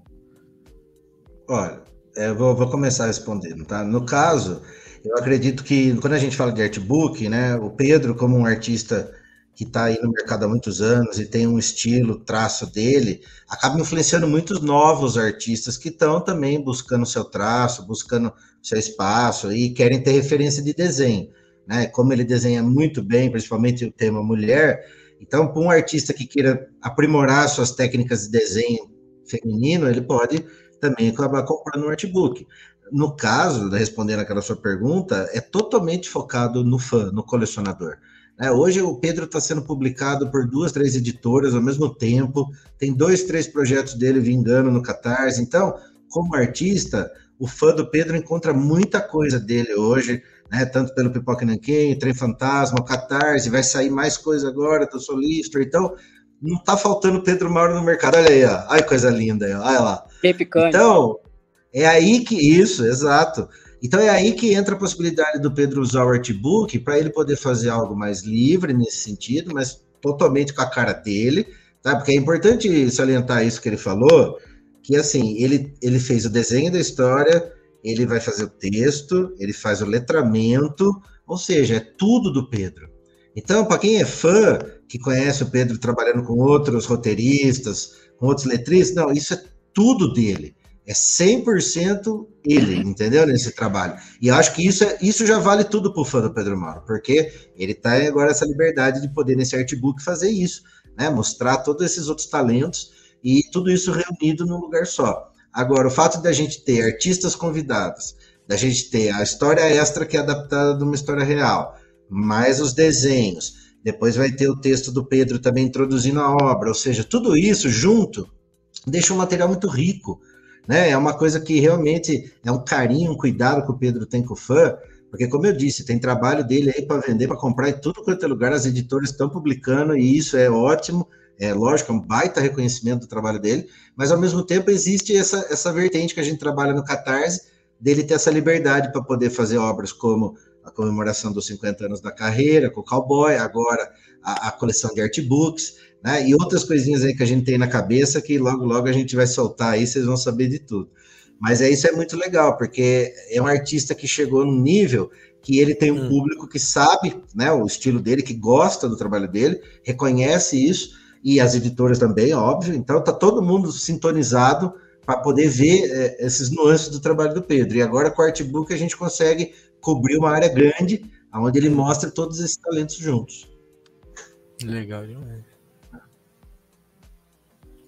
Olha, eu vou, vou começar respondendo, tá? No caso, eu acredito que quando a gente fala de artbook, né, o Pedro, como um artista que está aí no mercado há muitos anos e tem um estilo, traço dele, acaba influenciando muitos novos artistas que estão também buscando seu traço, buscando seu espaço e querem ter referência de desenho. Né? Como ele desenha muito bem, principalmente o tema mulher, então, para um artista que queira aprimorar suas técnicas de desenho feminino, ele pode também acabar comprando um artbook. No caso, respondendo aquela sua pergunta, é totalmente focado no fã, no colecionador. É, hoje o Pedro está sendo publicado por duas, três editoras ao mesmo tempo, tem dois, três projetos dele vingando no Catarse. Então, como artista, o fã do Pedro encontra muita coisa dele hoje, né? Tanto pelo Pipoca Nanquim, Trem Fantasma, Catarse, vai sair mais coisa agora do Solistro. Então, não está faltando Pedro Mauro no mercado. Olha aí, ó. Olha coisa linda olha lá. Então, é aí que isso, exato. Então é aí que entra a possibilidade do Pedro usar o artbook para ele poder fazer algo mais livre nesse sentido, mas totalmente com a cara dele, tá? Porque é importante salientar isso que ele falou, que assim, ele, ele fez o desenho da história, ele vai fazer o texto, ele faz o letramento, ou seja, é tudo do Pedro. Então, para quem é fã, que conhece o Pedro trabalhando com outros roteiristas, com outros letristas, não, isso é tudo dele. É 100% ele, entendeu? Nesse trabalho. E acho que isso, é, isso já vale tudo pro fã do Pedro Mauro, porque ele tá agora essa liberdade de poder, nesse artbook, fazer isso, né? Mostrar todos esses outros talentos e tudo isso reunido num lugar só. Agora, o fato da gente ter artistas convidados, da gente ter a história extra que é adaptada de uma história real, mais os desenhos, depois vai ter o texto do Pedro também introduzindo a obra, ou seja, tudo isso junto deixa um material muito rico né? É uma coisa que realmente é um carinho, um cuidado que o Pedro tem com o fã, porque, como eu disse, tem trabalho dele aí para vender, para comprar em tudo quanto é lugar, as editoras estão publicando, e isso é ótimo, é lógico, é um baita reconhecimento do trabalho dele, mas ao mesmo tempo existe essa, essa vertente que a gente trabalha no Catarse, dele ter essa liberdade para poder fazer obras como a comemoração dos 50 anos da carreira, com o Cowboy, agora a, a coleção de artbooks, né? E outras coisinhas aí que a gente tem na cabeça que logo, logo a gente vai soltar aí, vocês vão saber de tudo. Mas é isso é muito legal, porque é um artista que chegou num nível que ele tem um hum. público que sabe, né, o estilo dele, que gosta do trabalho dele, reconhece isso, e as editoras também, óbvio. Então tá todo mundo sintonizado para poder ver é, esses nuances do trabalho do Pedro. E agora com o Artbook a gente consegue cobrir uma área grande, onde ele mostra todos esses talentos juntos. Legal demais.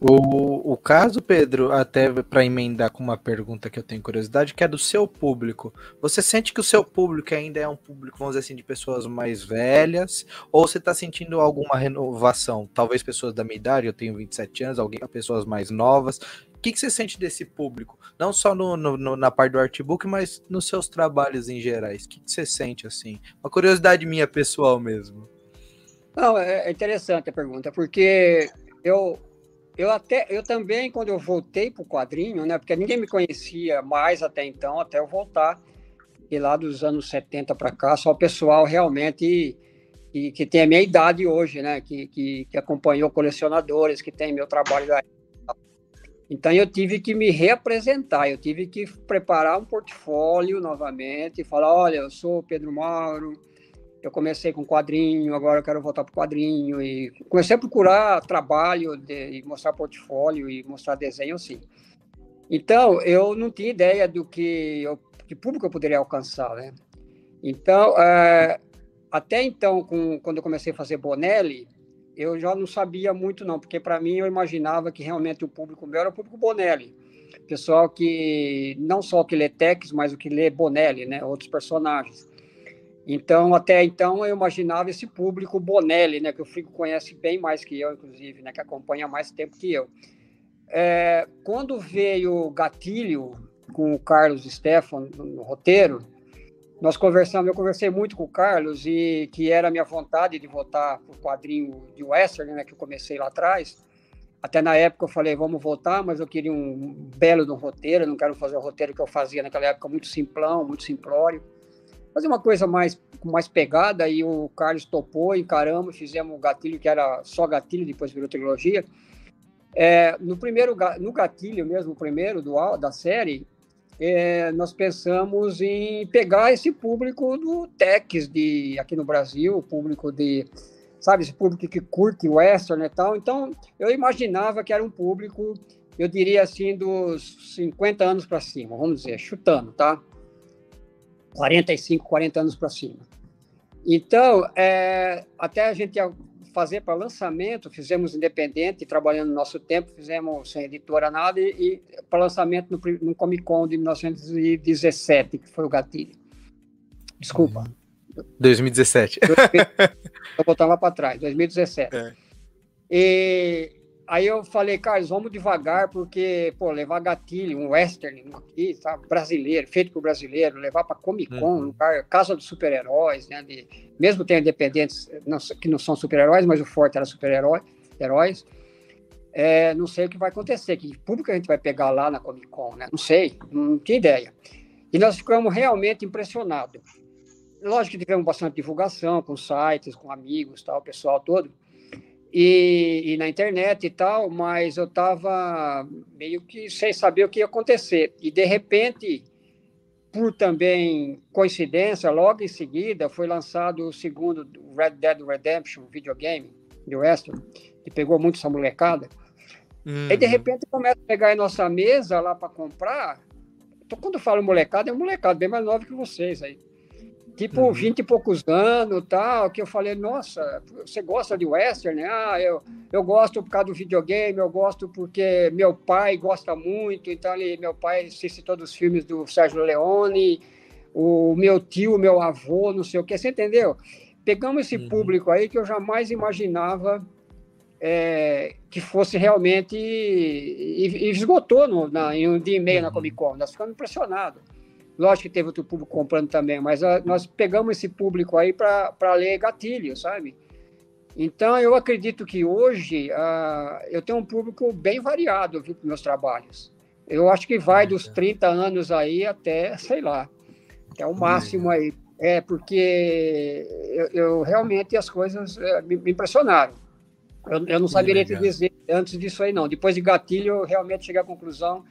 O, o caso, Pedro, até para emendar com uma pergunta que eu tenho curiosidade, que é do seu público. Você sente que o seu público ainda é um público, vamos dizer assim, de pessoas mais velhas? Ou você está sentindo alguma renovação? Talvez pessoas da minha idade, eu tenho 27 anos, alguém, pessoas mais novas. O que, que você sente desse público? Não só no, no, na parte do artbook, mas nos seus trabalhos em gerais. O que, que você sente assim? Uma curiosidade minha pessoal mesmo. Não, é, é interessante a pergunta, porque eu, eu até, eu também, quando eu voltei para o quadrinho, né, porque ninguém me conhecia mais até então, até eu voltar, e lá dos anos 70 para cá, só o pessoal realmente que, que tem a minha idade hoje, né, que, que, que acompanhou colecionadores, que tem meu trabalho aí. Então eu tive que me reapresentar, eu tive que preparar um portfólio novamente, falar, olha, eu sou Pedro Mauro, eu comecei com quadrinho, agora eu quero voltar para o quadrinho e comecei a procurar trabalho de, mostrar portfólio e mostrar desenho, sim. Então, eu não tinha ideia do que, eu, público eu poderia alcançar, né? Então, é, até então, com, quando eu comecei a fazer Bonelli, eu já não sabia muito não, porque para mim eu imaginava que realmente o público meu era o público Bonelli. Pessoal que não só que lê Tex, mas o que lê Bonelli, né? Outros personagens. Então, até então, eu imaginava esse público Bonelli, né, que o Frigo conhece bem mais que eu, inclusive, né, que acompanha mais tempo que eu. É, quando veio Gatilho com o Carlos Stefan no, roteiro, nós conversamos, eu conversei muito com o Carlos e que era a minha vontade de voltar para o quadrinho de Western, né, que eu comecei lá atrás, Até na época eu falei, vamos voltar, mas eu queria um belo de um roteiro, não quero fazer o roteiro que eu fazia naquela época, muito simplão, muito simplório. Fazer uma coisa mais, mais pegada, e o Carlos topou, encaramos, fizemos um gatilho que era só gatilho, depois virou trilogia. É, no primeiro, no gatilho mesmo, o primeiro do, da série, é, nós pensamos em pegar esse público do Tex de aqui no Brasil, público de, sabe, esse público que curte western e tal. Então, eu imaginava que era um público, eu diria assim, dos 50 anos para cima, vamos dizer, chutando, tá? 45, 40 anos para cima. Então, é, até a gente fazer para lançamento, fizemos independente, trabalhando no nosso tempo, fizemos sem editora nada, e, e para lançamento no, no, Comic Con de 1917, que foi o gatilho. Desculpa. 2017. Vou botar lá para trás, 2017. É. E aí eu falei, Carlos, vamos devagar, porque, pô, levar gatilho, um western aqui, tá? brasileiro, feito por brasileiro, levar para Comic Con, uhum. lugar, casa dos super-heróis, né? De, mesmo tem independentes não, que não são super-heróis, mas o forte era super-herói, heróis. É, não sei o que vai acontecer, que público a gente vai pegar lá na Comic Con, né? Não sei, não tinha ideia. E nós ficamos realmente impressionados. Lógico que tivemos bastante divulgação com sites, com amigos, tal, o pessoal todo e, e, na internet e tal, mas eu estava meio que sem saber o que ia acontecer. E, de repente, por também coincidência, logo em seguida foi lançado o segundo Red Dead Redemption videogame de Western, que pegou muito essa molecada. Uhum. E, de repente, começa a pegar em nossa mesa lá para comprar. Então, quando eu falo molecada, é um molecada bem mais nova que vocês aí tipo uhum. 20 e poucos anos, tal, que eu falei, nossa, você gosta de western, né? Ah, eu, eu gosto por causa do videogame, eu gosto porque meu pai gosta muito, então ele, meu pai assiste todos os filmes do Sérgio Leone, o meu tio, meu avô, não sei o que, você entendeu? Pegamos esse uhum. público aí que eu jamais imaginava é, que fosse realmente e, e esgotou no, na, em um dia e meio uhum. na Comic Con, nós ficamos impressionados. Lógico que teve outro público comprando também, mas a, nós pegamos esse público aí para ler gatilho, sabe? Então, eu acredito que hoje uh, eu tenho um público bem variado para meus trabalhos. Eu acho que vai dos 30 anos aí até, sei lá, até o máximo aí. É, porque eu, eu realmente as coisas é, me, me, impressionaram. Eu, eu não saberia te dizer antes disso aí, não. Depois de gatilho, eu realmente cheguei à conclusão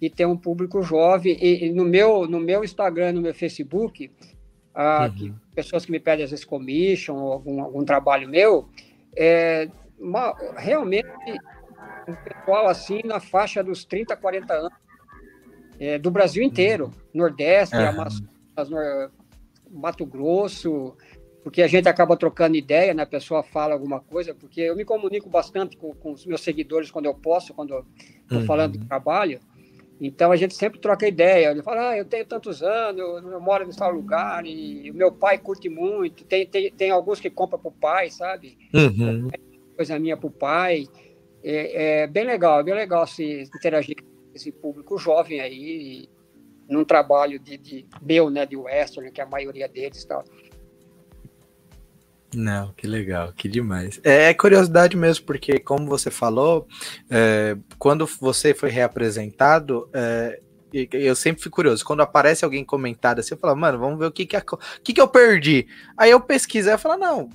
e ter um público jovem. E, e, no, meu, no meu Instagram, no meu Facebook, ah, uhum. que, pessoas que me pedem às vezes commission ou algum, algum trabalho meu, é, uma, realmente um pessoal assim na faixa dos 30, 40 anos, é, do Brasil inteiro, uhum. Nordeste, uhum. Amazonas, Mato Grosso, porque a gente acaba trocando ideia, né? A pessoa fala alguma coisa, porque eu me comunico bastante com, com os meus seguidores quando eu posso, quando estou uhum. falando do trabalho. Então a gente sempre troca ideia. Ele fala, ah, eu tenho tantos anos, eu, moro nesse tal lugar e o meu pai curte muito. Tem, tem, tem alguns que compram para o pai, sabe? Uhum. Coisa minha para o pai. É, é, bem legal, é bem legal se interagir com esse público jovem aí, num trabalho de, de meu, né, de western, que é a maioria deles tal. Não, que legal, que demais. É, é curiosidade mesmo, porque como você falou, é, quando você foi reapresentado, é, eu sempre fico curioso. Quando aparece alguém comentado assim, eu falo, mano, vamos ver o que que, que, que eu perdi. Aí eu pesquiso e falo, não,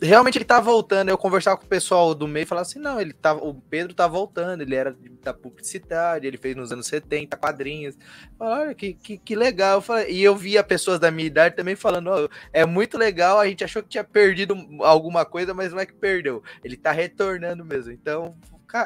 realmente ele tá voltando. Eu conversava com o pessoal do meio e falava assim: não, ele tá, o Pedro tá voltando, ele era da publicidade, ele fez nos anos 70 quadrinhos. Olha, que, que, que legal. Eu falei, e eu via pessoas da minha idade também falando: oh, é muito legal, a gente achou que tinha perdido alguma coisa, mas não é que perdeu. Ele tá retornando mesmo. Então,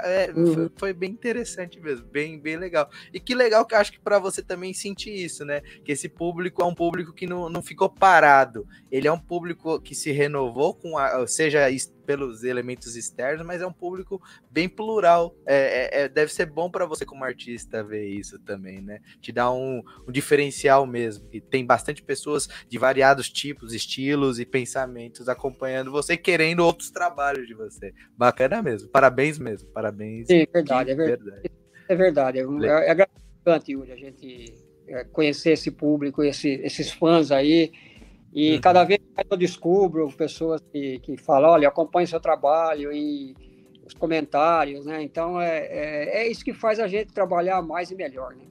é, uhum. foi, bem interessante mesmo, bem, bem legal. E que legal que eu acho que para você também sentir isso, né? Que esse público é um público que não, não ficou parado. Ele é um público que se renovou com a, seja pelos elementos externos, mas é um público bem plural. É, é, é deve ser bom para você como artista ver isso também, né? Te dá um, um, diferencial mesmo. E tem bastante pessoas de variados tipos, estilos e pensamentos acompanhando você, querendo outros trabalhos de você. Bacana mesmo. Parabéns mesmo. Parabéns. Sim, verdade, é verdade. É verdade. É, é, é gratificante, Yuri, a gente é, conhecer esse público, esse, esses fãs aí e uhum. cada vez mais eu descubro pessoas que, que falam, olha, acompanhe seu trabalho e os comentários, né? Então é, é, é, isso que faz a gente trabalhar mais e melhor, né?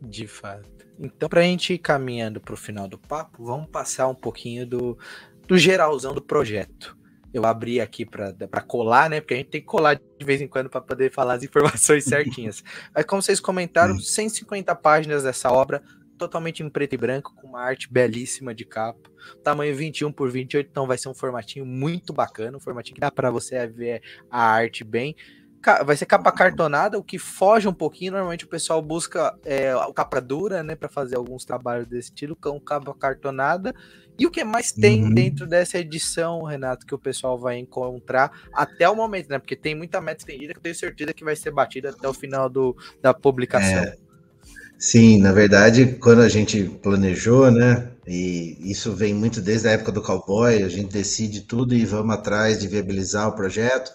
De fato. Então, para a gente ir caminhando para o final do papo, vamos passar um pouquinho do, do geralzão do projeto. Eu abri aqui para colar, né? Porque a gente tem que colar de vez em quando para poder falar as informações certinhas. Mas como vocês comentaram, 150 páginas dessa obra, totalmente em preto e branco, com uma arte belíssima de capa. Tamanho 21 por 28, então vai ser um formatinho muito bacana, um formatinho que dá para você ver a arte bem. Vai ser capa cartonada, o que foge um pouquinho. Normalmente o pessoal busca é, capa dura, né, para fazer alguns trabalhos desse estilo, com capa cartonada. E o que mais tem uhum. dentro dessa edição, Renato, que o pessoal vai encontrar até o momento, né? Porque tem muita meta estendida que eu tenho certeza que vai ser batida até o final do, da publicação. É. Sim, na verdade, quando a gente planejou, né, e isso vem muito desde a época do cowboy, a gente decide tudo e vamos atrás de viabilizar o projeto.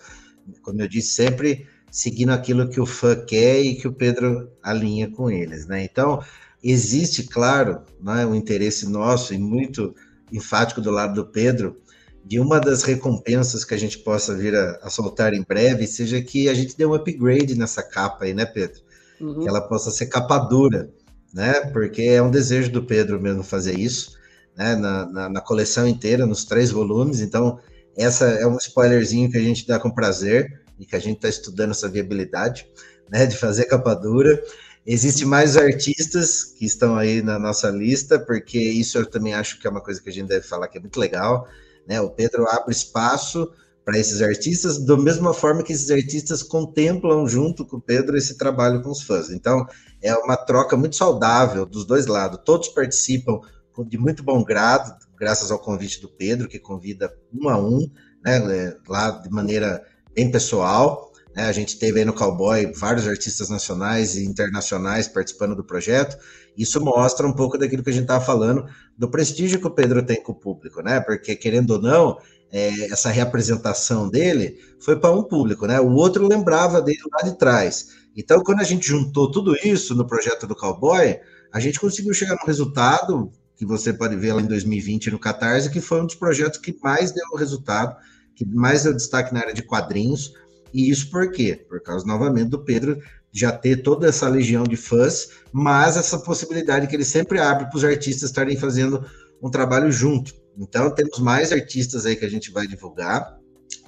Como eu disse, sempre seguindo aquilo que o fã quer e que o Pedro alinha com eles, né? Então, existe, claro, né, um interesse nosso e muito enfático do lado do Pedro de uma das recompensas que a gente possa vir a, a soltar em breve seja que a gente dê um upgrade nessa capa aí, né, Pedro? Uhum. que ela possa ser capa dura, né? Porque é um desejo do Pedro mesmo fazer isso, né? Na, na, na, coleção inteira, nos três volumes. Então, essa é um spoilerzinho que a gente dá com prazer e que a gente está estudando essa viabilidade, né? De fazer capa dura. Existem mais artistas que estão aí na nossa lista, porque isso eu também acho que é uma coisa que a gente deve falar que é muito legal, né? O Pedro abre espaço para esses artistas, da mesma forma que esses artistas contemplam junto com o Pedro esse trabalho com os fãs. Então, é uma troca muito saudável dos dois lados. Todos participam de muito bom grado, graças ao convite do Pedro, que convida um a um, né, lá de maneira bem pessoal. Né, a gente teve aí no Cowboy vários artistas nacionais e internacionais participando do projeto. Isso mostra um pouco daquilo que a gente estava falando, do prestígio que o Pedro tem com o público, né? Porque, querendo ou não, é, essa reapresentação dele foi para um público, né? O outro lembrava dele lá de trás. Então, quando a gente juntou tudo isso no projeto do Cowboy, a gente conseguiu chegar no resultado que você pode ver lá em 2020 no Catarse, que foi um dos projetos que mais deu resultado, que mais deu destaque na área de quadrinhos. E isso por quê? Por causa, novamente, do Pedro já ter toda essa legião de fãs, mas essa possibilidade que ele sempre abre para os artistas estarem fazendo um trabalho junto. Então, temos mais artistas aí que a gente vai divulgar,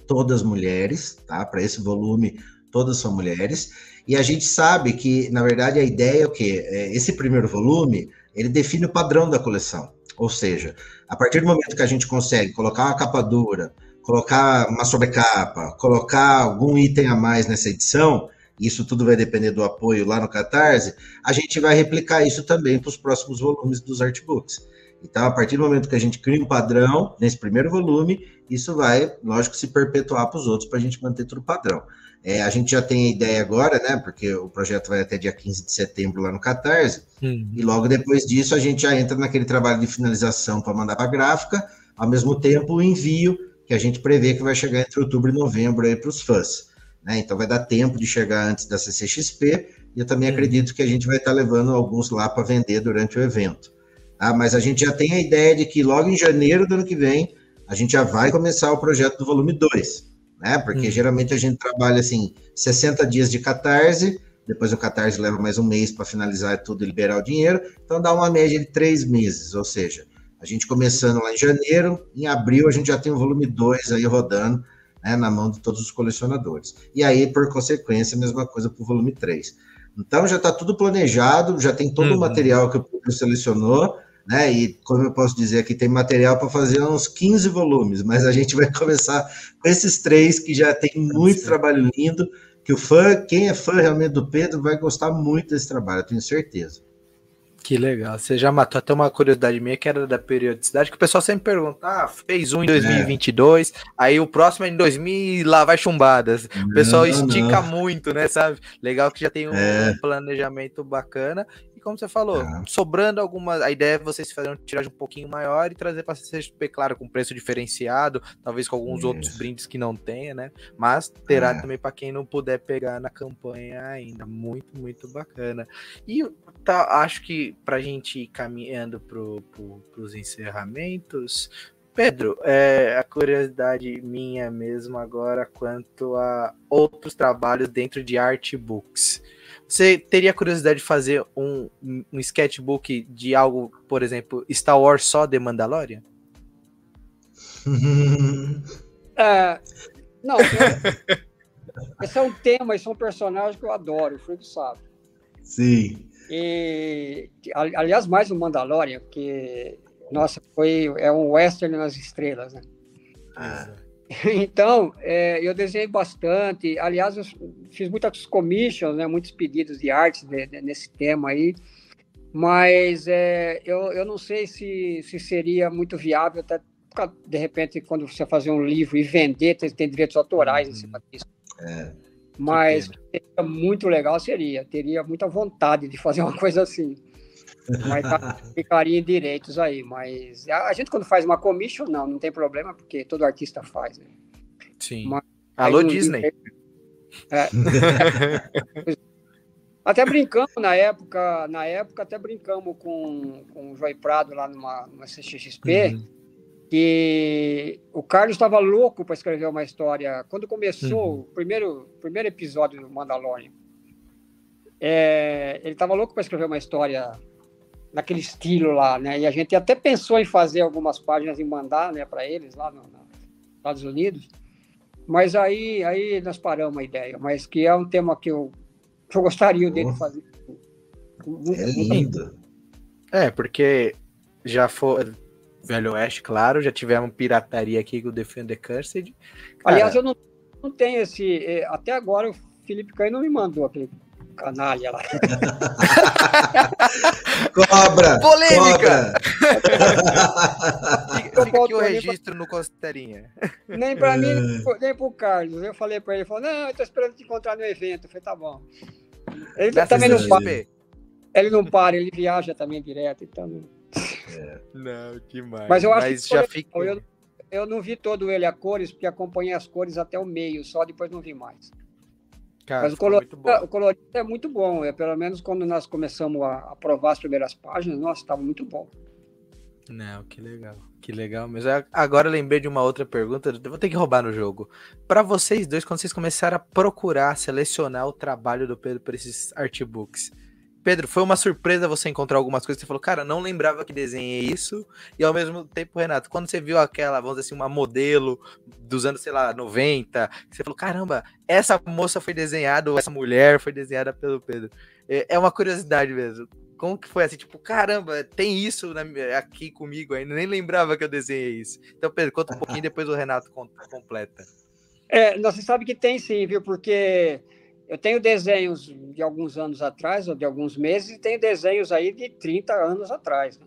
todas mulheres, tá? Para esse volume, todas são mulheres. E a gente sabe que, na verdade, a ideia é o quê? É, esse primeiro volume, ele define o padrão da coleção. Ou seja, a partir do momento que a gente consegue colocar uma capa dura, colocar uma sobrecapa, colocar algum item a mais nessa edição, isso tudo vai depender do apoio lá no Catarse, a gente vai replicar isso também para os próximos volumes dos artbooks. Então, a partir do momento que a gente cria um padrão nesse primeiro volume, isso vai, lógico, se perpetuar para os outros para a gente manter tudo padrão. É, a gente já tem a ideia agora, né? Porque o projeto vai até dia 15 de setembro lá no Catarse, uhum. e logo depois disso a gente já entra naquele trabalho de finalização para mandar para a gráfica, ao mesmo tempo o envio, que a gente prevê que vai chegar entre outubro e novembro aí para os fãs. Né? Então vai dar tempo de chegar antes da CCXP, e eu também uhum. acredito que a gente vai estar tá levando alguns lá para vender durante o evento. Ah, mas a gente já tem a ideia de que logo em janeiro do ano que vem a gente já vai começar o projeto do volume 2, né? Porque hum. geralmente a gente trabalha assim 60 dias de catarse, depois o catarse leva mais um mês para finalizar tudo e liberar o dinheiro, então dá uma média de três meses, ou seja, a gente começando lá em janeiro, em abril a gente já tem o volume 2 aí rodando, né, na mão de todos os colecionadores. E aí, por consequência, a mesma coisa para o volume 3. Então já está tudo planejado, já tem todo uhum. o material que o público selecionou, né? E como eu posso dizer aqui, tem material para fazer uns 15 volumes, mas a gente vai começar com esses três que já tem muito trabalho lindo, que o fã, quem é fã realmente do Pedro, vai gostar muito desse trabalho, eu tenho certeza. Que legal. Você já matou até uma curiosidade minha que era da periodicidade, que o pessoal sempre pergunta: ah, fez um em 2022, é. aí o próximo é em 2000 lá vai chumbadas. O pessoal estica não. muito, né? Sabe? Legal que já tem um é. planejamento bacana como você falou, é. sobrando alguma. A ideia é vocês fazerem uma tiragem um pouquinho maior e trazer para CCXP, claro, com preço diferenciado, talvez com alguns Isso. outros brindes que não tenha, né? Mas terá é. também para quem não puder pegar na campanha ainda. Muito, muito bacana. E tá, acho que para a gente ir caminhando para pro, os encerramentos, Pedro, é, a curiosidade minha mesmo agora quanto a outros trabalhos dentro de artbooks. Você teria curiosidade de fazer um, um sketchbook de algo, por exemplo, Star Wars só de Mandalorian? é, não, eu, esse é um tema, esse é um personagem que eu adoro, o Freak sabe. Sim. E, aliás, mais o Mandalorian, porque, nossa, foi, é um western nas estrelas, né? Ah. Então, é, eu desenhei bastante. Aliás, eu fiz muitas commissions, né, muitos pedidos de arte de, de, nesse tema aí. Mas é, eu, eu não sei se, se seria muito viável, até de repente, quando você fazer um livro e vender, tem, tem direitos autorais uhum. em cima disso. É, Mas seria muito legal, seria. Teria muita vontade de fazer uma coisa assim. Mas tá, ficaria em direitos aí. Mas a, a, gente, quando faz uma commission, não, não tem problema, porque todo artista faz, né? Sim. Mas, Alô, Disney. É. até brincamos na época, na época até brincamos com, com o Joy Prado lá numa, numa CXXP. Uhum que o Carlos estava louco para escrever uma história. Quando começou uhum. o primeiro, primeiro episódio do Mandalorian, é, ele estava louco para escrever uma história naquele estilo lá, né? E a gente até pensou em fazer algumas páginas e mandar, né, para eles lá nos no Estados Unidos. Mas aí, aí nós paramos a ideia. Mas que é um tema que eu, que eu gostaria dele fazer. É lindo. É, porque já foi Velho Oeste, claro, já tivemos pirataria aqui com o Defender Cursed. Cara... Aliás, eu não, não tenho esse. É, até agora o Felipe Caio não me mandou aquele canalha lá. cobra! Polêmica! Cobra. Fica aqui o registro pra... no Costeirinha. Nem pra mim, é. nem pro Carlos. Eu falei pra ele, ele falou, não, eu tô esperando te encontrar no evento. Eu falei, tá bom. Ele também não para. Ele não para, ele viaja também direto, então. É. Não, demais. Mas eu acho Mas que já fica... eu, eu não vi todo ele a cores, porque acompanhei as cores até o meio, só depois não vi mais. Cara, Mas o colorido, o colorido, é muito bom. É, pelo menos quando nós começamos a, a provar as primeiras páginas, nossa, estava muito bom. Não, que legal. Que legal mesmo. Agora lembrei de uma outra pergunta, eu vou ter que roubar no jogo. Para vocês dois, quando vocês começaram a procurar, selecionar o trabalho do Pedro para esses artbooks, Pedro, foi uma surpresa você encontrar algumas coisas. Você falou, cara, não lembrava que desenhei isso. E ao mesmo tempo, Renato, quando você viu aquela, vamos dizer assim, uma modelo dos anos, sei lá, 90, você falou, caramba, essa moça foi desenhada, ou essa mulher foi desenhada pelo Pedro. É, é uma curiosidade mesmo. Como que foi assim? Tipo, caramba, tem isso aqui comigo ainda. Nem lembrava que eu desenhei isso. Então, Pedro, conta um pouquinho, depois o Renato completa. É, você sabe que tem sim, viu? Porque eu tenho desenhos de alguns anos atrás, ou de alguns meses, e tenho desenhos aí de 30 anos atrás. Né?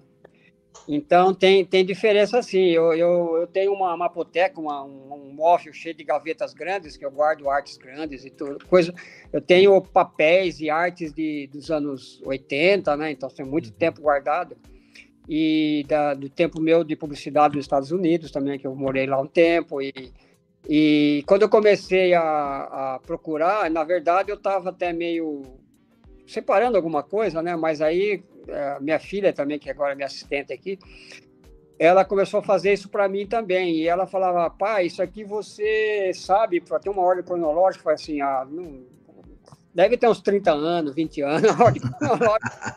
Então, tem, tem diferença sim. Eu, eu, eu tenho uma mapoteca, uma, um, um móvel cheio de gavetas grandes, que eu guardo artes grandes e tudo. Coisa, eu tenho papéis e artes de, dos anos 80, né? Então, tem muito uhum. tempo guardado. E da, do tempo meu de publicidade nos Estados Unidos também, que eu morei lá um tempo. E e quando eu comecei a, a procurar, na verdade eu estava até meio separando alguma coisa, né? Mas aí é, minha filha também, que agora é minha assistente aqui, ela começou a fazer isso para mim também. E ela falava, pai, isso aqui você sabe, para ter uma ordem cronológica, assim, ah, não, deve ter uns 30 anos, 20 anos, a ordem cronológica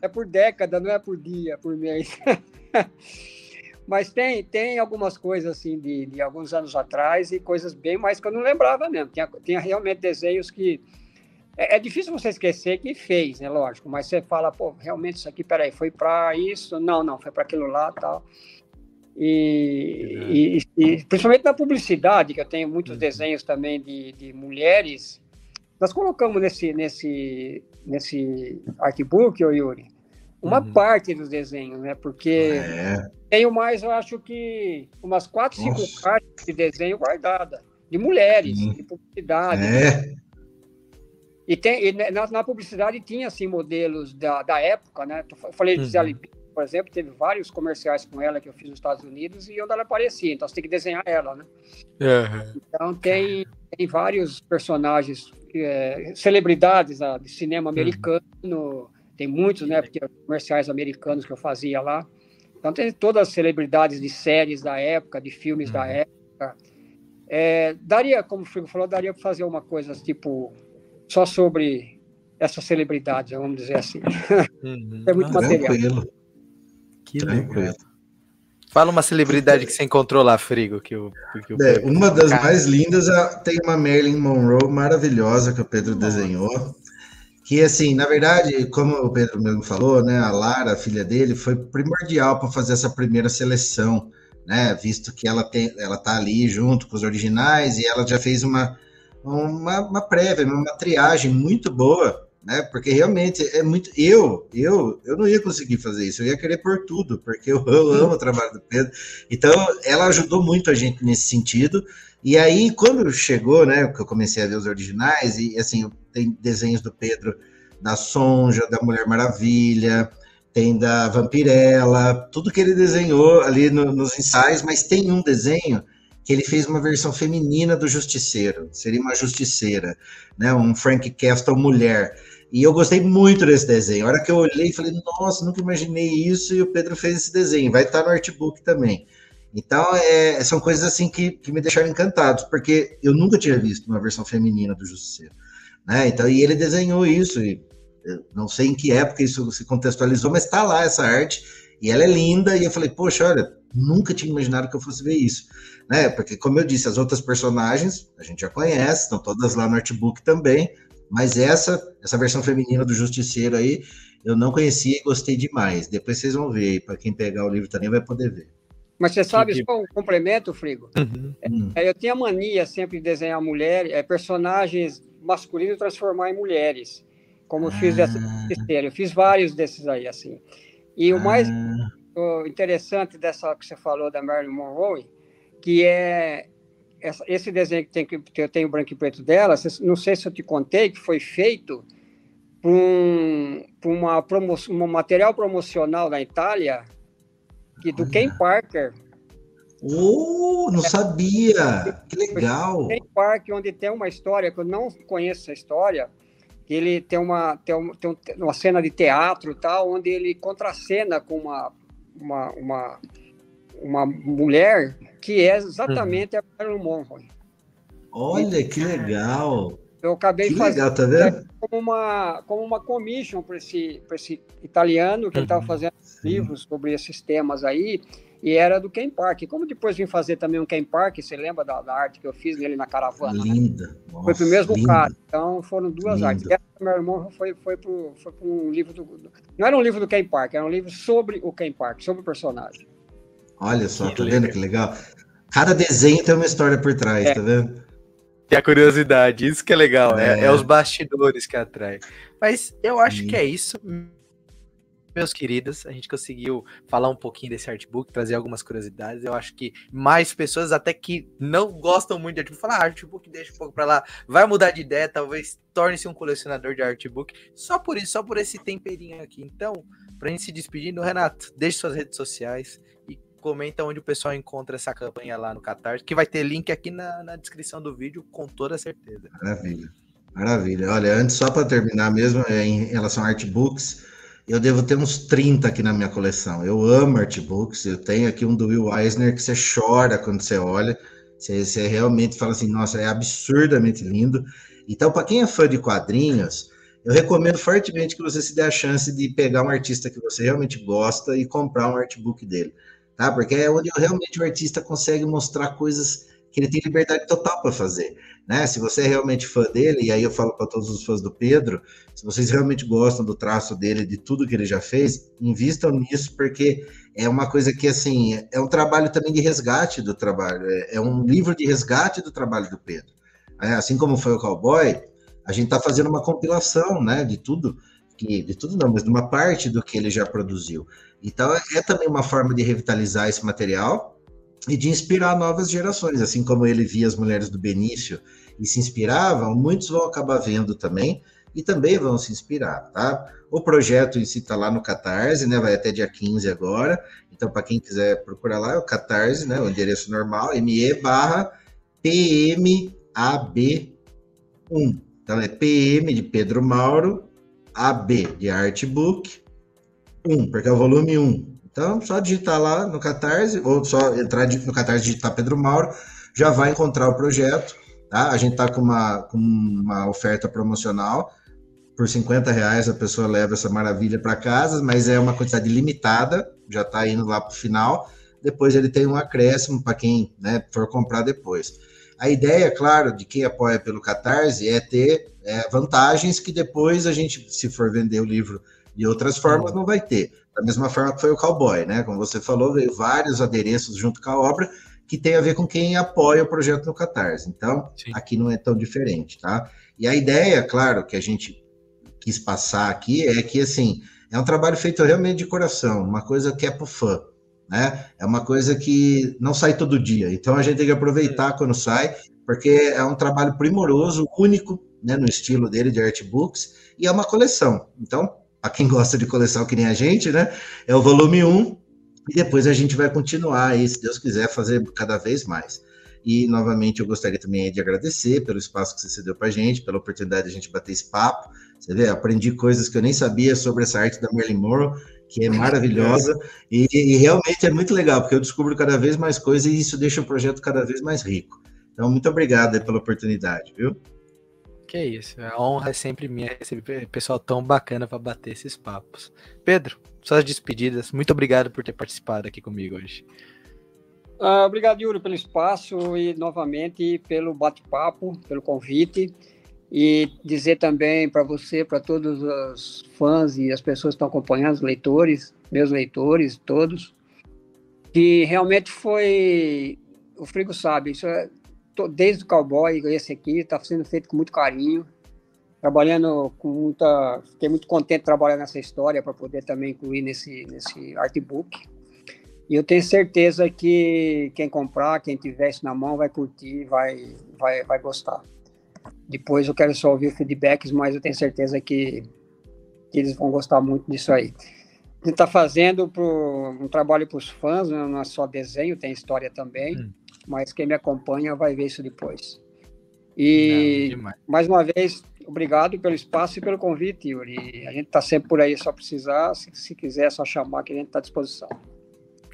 é por década, não é por dia, por mês. Mas tem, tem algumas coisas assim de, de alguns anos atrás e coisas bem mais que eu não lembrava mesmo. Tinha, tinha realmente desenhos que. É, é, difícil você esquecer que fez, né? Lógico, mas você fala, pô, realmente isso aqui, peraí, foi para isso? Não, não, foi para aquilo lá tal. E, uhum. e, e, principalmente na publicidade, que eu tenho muitos uhum. desenhos também de, de mulheres. Nós colocamos nesse, nesse, nesse artbook, Yuri, uma uhum. parte dos desenhos, né? Porque é. tenho mais, eu acho que umas quatro, cinco partes de desenho guardada, de mulheres, uhum. de publicidade. É. E, tem, e na, na, publicidade tinha, assim, modelos da, da época, né? Eu falei de uhum. por exemplo, teve vários comerciais com ela que eu fiz nos Estados Unidos e onde ela aparecia, então você tem que desenhar ela, né? Uhum. Então tem, tem vários personagens, é, celebridades ah, de cinema uhum. americano, tem muitos, né? Porque comerciais americanos que eu fazia lá. Então tem todas as celebridades de séries da época, de filmes uhum. da época. É, daria, como o Frigo falou, daria para fazer uma coisa tipo só sobre essas celebridades, vamos dizer assim. Uhum. é muito ah, material. Tranquilo. Que legal. Fala uma celebridade que você encontrou lá, Frigo. Que o, que o é, uma das mais lindas é, tem uma Marilyn Monroe maravilhosa que o Pedro Nossa. desenhou. Que, assim, na verdade, como o Pedro mesmo falou, né, a Lara, a filha dele, foi primordial para fazer essa primeira seleção, né, visto que ela tem, ela tá ali junto com os originais e ela já fez uma, uma, uma prévia, uma triagem muito boa né? Porque realmente é muito. Eu, eu, eu não ia conseguir fazer isso. Eu ia querer por tudo, porque eu, eu amo o trabalho do Pedro. Então, ela ajudou muito a gente nesse sentido. E aí, quando chegou, né? Que eu comecei a ver os originais e assim, tem desenhos do Pedro da Sonja, da Mulher Maravilha, tem da Vampirella, tudo que ele desenhou ali no, nos ensaios, mas tem um desenho que ele fez uma versão feminina do Justiceiro, seria uma justiceira, né? Um Frank Castle mulher. E eu gostei muito desse desenho. A hora que eu olhei falei, nossa, nunca imaginei isso, e o Pedro fez esse desenho. Vai estar no artbook também. Então, é, são coisas assim que, que me deixaram encantados, porque eu nunca tinha visto uma versão feminina do Justiceiro. Né? Então, e ele desenhou isso, e não sei em que época isso se contextualizou, mas está lá essa arte, e ela é linda, e eu falei, poxa, olha, nunca tinha imaginado que eu fosse ver isso. Né? Porque, como eu disse, as outras personagens a gente já conhece, estão todas lá no artbook também, mas essa, essa versão feminina do Justiceiro aí, eu não conhecia e gostei demais. Depois vocês vão ver, para quem pegar o livro também vai poder ver. Mas você sabe, que... só um complemento, Frigo. Uhum. É, eu tinha mania sempre de desenhar mulheres, é, personagens masculinos transformar em mulheres, como eu ah. fiz dessa Eu fiz vários desses aí, assim. E o mais ah. interessante dessa que você falou da Marilyn Monroe, que é essa, esse desenho que, tem, que eu tenho branco e preto dela, não sei se eu te contei, que foi feito por um, uma promo, um material promocional da Itália, que do Ken Parker. Oh, não é, sabia! Que legal! Ken Parker, onde tem uma história, que eu não conheço essa história, que ele tem uma, tem, um, tem uma cena de teatro tal, onde ele contracena com uma, uma, uma, uma mulher que é exatamente uhum. a Marilyn Monroe. Olha, que legal! Eu acabei que fazendo legal, tá vendo? como uma como uma commission para esse, esse italiano que uhum. estava fazendo Sim. livros sobre esses temas aí e era do Ken Park. Como depois vim fazer também um Ken Park, você lembra da, da arte que eu fiz nele na caravana? Né? Linda. Né? Nossa, foi pro mesmo linda. cara. Então foram duas linda. artes. E meu irmão foi foi pro, foi pro um livro do não era um livro do Ken Park, era um livro sobre o Ken Park, sobre o personagem. Olha só, que tá legal. vendo que legal? Cada desenho tem uma história por trás, é. tá vendo? Tem a curiosidade, isso que é legal, é, é, é os bastidores que atrai. Mas eu acho Sim. que é isso, meus queridos. A gente conseguiu falar um pouquinho desse artbook, trazer algumas curiosidades. Eu acho que mais pessoas, até que não gostam muito de artbook, falar ah, artbook, deixa um pouco para lá, vai mudar de ideia, talvez torne-se um colecionador de artbook. Só por isso, só por esse temperinho aqui. Então, pra gente se despedindo, Renato, deixe suas redes sociais comenta onde o pessoal encontra essa campanha lá no Catarse, que vai ter link aqui na, na descrição do vídeo, com toda certeza. Maravilha. Maravilha. Olha, antes, só para terminar mesmo, é, em relação a artbooks, eu devo ter uns 30 aqui na minha coleção. Eu amo artbooks, eu tenho aqui um do Will Eisner que você chora quando você olha, você, você realmente fala assim, nossa, é absurdamente lindo. Então, para quem é fã de quadrinhos, eu recomendo fortemente que você se dê a chance de pegar um artista que você realmente gosta e comprar um artbook dele tá? Porque é onde realmente o artista consegue mostrar coisas que ele tem liberdade total para fazer, né? Se você é realmente fã dele, e aí eu falo para todos os fãs do Pedro, se vocês realmente gostam do traço dele, de tudo que ele já fez, invistam nisso, porque é uma coisa que, assim, é um trabalho também de resgate do trabalho, é, é um livro de resgate do trabalho do Pedro. É, assim como foi o Cowboy, a gente está fazendo uma compilação, né, de tudo, que, de tudo não, mas de uma parte do que ele já produziu. Então, é também uma forma de revitalizar esse material e de inspirar novas gerações. Assim como ele via as mulheres do Benício e se inspiravam, muitos vão acabar vendo também e também vão se inspirar, tá? O projeto em si está lá no Catarse, né? Vai até dia 15 agora. Então, para quem quiser procurar lá, é o Catarse, né? O endereço normal, ME barra PMAB1. Então, é PM de Pedro Mauro, AB de Artbook, 1, porque é o volume 1. Então, só digitar lá no Catarse, ou só entrar no Catarse digitar Pedro Mauro, já vai encontrar o projeto. Tá? A gente está com uma, com uma oferta promocional. Por 50 reais a pessoa leva essa maravilha para casa, mas é uma quantidade limitada, já está indo lá para o final. Depois ele tem um acréscimo para quem né, for comprar depois. A ideia, claro, de quem apoia pelo Catarse é ter é, vantagens que depois a gente, se for vender o livro de outras formas, não vai ter. Da mesma forma que foi o Cowboy, né? Como você falou, veio vários adereços junto com a obra que tem a ver com quem apoia o projeto no Catarse. Então, Sim. aqui não é tão diferente, tá? E a ideia, claro, que a gente quis passar aqui é que, assim, é um trabalho feito realmente de coração, uma coisa que é pro fã, né? É uma coisa que não sai todo dia. Então, a gente tem que aproveitar quando sai, porque é um trabalho primoroso, único, né, no estilo dele de artbooks, e é uma coleção. Então, a quem gosta de coleção que nem a gente, né? É o volume 1, e depois a gente vai continuar aí, se Deus quiser, fazer cada vez mais. E, novamente, eu gostaria também de agradecer pelo espaço que você cedeu para a gente, pela oportunidade de a gente bater esse papo. Você vê, aprendi coisas que eu nem sabia sobre essa arte da Marilyn Monroe, que é maravilhosa, e, e realmente é muito legal, porque eu descubro cada vez mais coisas e isso deixa o projeto cada vez mais rico. Então, muito obrigado pela oportunidade, viu? Que isso, a honra é sempre minha receber pessoal tão bacana para bater esses papos. Pedro, suas despedidas, muito obrigado por ter participado aqui comigo hoje. Uh, obrigado, Yuri, pelo espaço e novamente pelo bate-papo, pelo convite. E dizer também para você, para todos os fãs e as pessoas que estão acompanhando, os leitores, meus leitores, todos, que realmente foi. O Frigo sabe, isso é desde o cowboy, esse aqui, está sendo feito com muito carinho, trabalhando com muita. Fiquei muito contente de trabalhar nessa história para poder também incluir nesse, nesse artbook. E eu tenho certeza que quem comprar, quem tiver isso na mão, vai curtir, vai, vai, vai gostar. Depois eu quero só ouvir feedbacks, mas eu tenho certeza que, que eles vão gostar muito disso aí. A gente está fazendo pro, um trabalho para os fãs, né? não é só desenho, tem história também. Hum mas quem me acompanha vai ver isso depois. E Não, mais uma vez, obrigado pelo espaço e pelo convite, Yuri. A gente está sempre por aí, só precisar, se, se quiser, é só chamar que a gente está à disposição.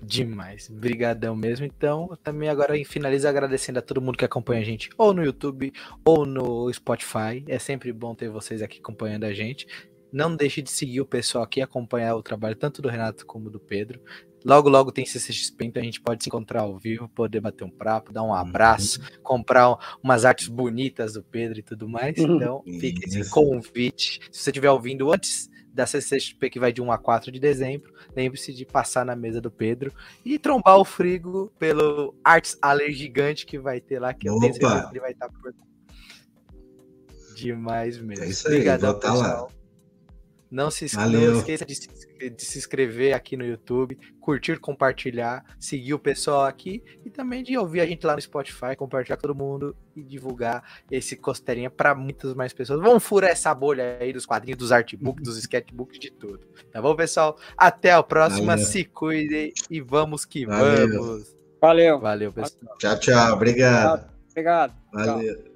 Demais, brigadão mesmo. Então, também agora finalizo agradecendo a todo mundo que acompanha a gente, ou no YouTube, ou no Spotify. É sempre bom ter vocês aqui acompanhando a gente. Não deixe de seguir o pessoal aqui, acompanhar o trabalho tanto do Renato como do Pedro. Logo, logo tem CCXP, então a gente pode se encontrar ao vivo, poder bater um papo, dar um uhum. abraço, uhum. comprar umas artes bonitas do Pedro e tudo mais. Uhum. Então, fica esse convite. Se você estiver ouvindo antes da CCXP, que vai de 1 a 4 de dezembro, lembre-se de passar na mesa do Pedro e trombar o Frigo pelo Arts Aller gigante que vai ter lá, que Opa. eu tenho certeza que ele vai estar por Demais mesmo. É isso aí, Obrigadão, vou estar lá. Não se, não esqueça de se, de se, inscrever aqui no YouTube, curtir, compartilhar, seguir o pessoal aqui e também de ouvir a gente lá no Spotify, compartilhar com todo mundo e divulgar esse costeirinha para muitas mais pessoas. Vamos furar essa bolha aí dos quadrinhos, dos artbooks, dos sketchbooks, de tudo. Tá bom, pessoal? Até a próxima, Valeu. se cuidem e vamos que Valeu. vamos. Valeu. Valeu, pessoal. Tchau, tchau. Obrigado. Obrigado. Valeu. Tchau.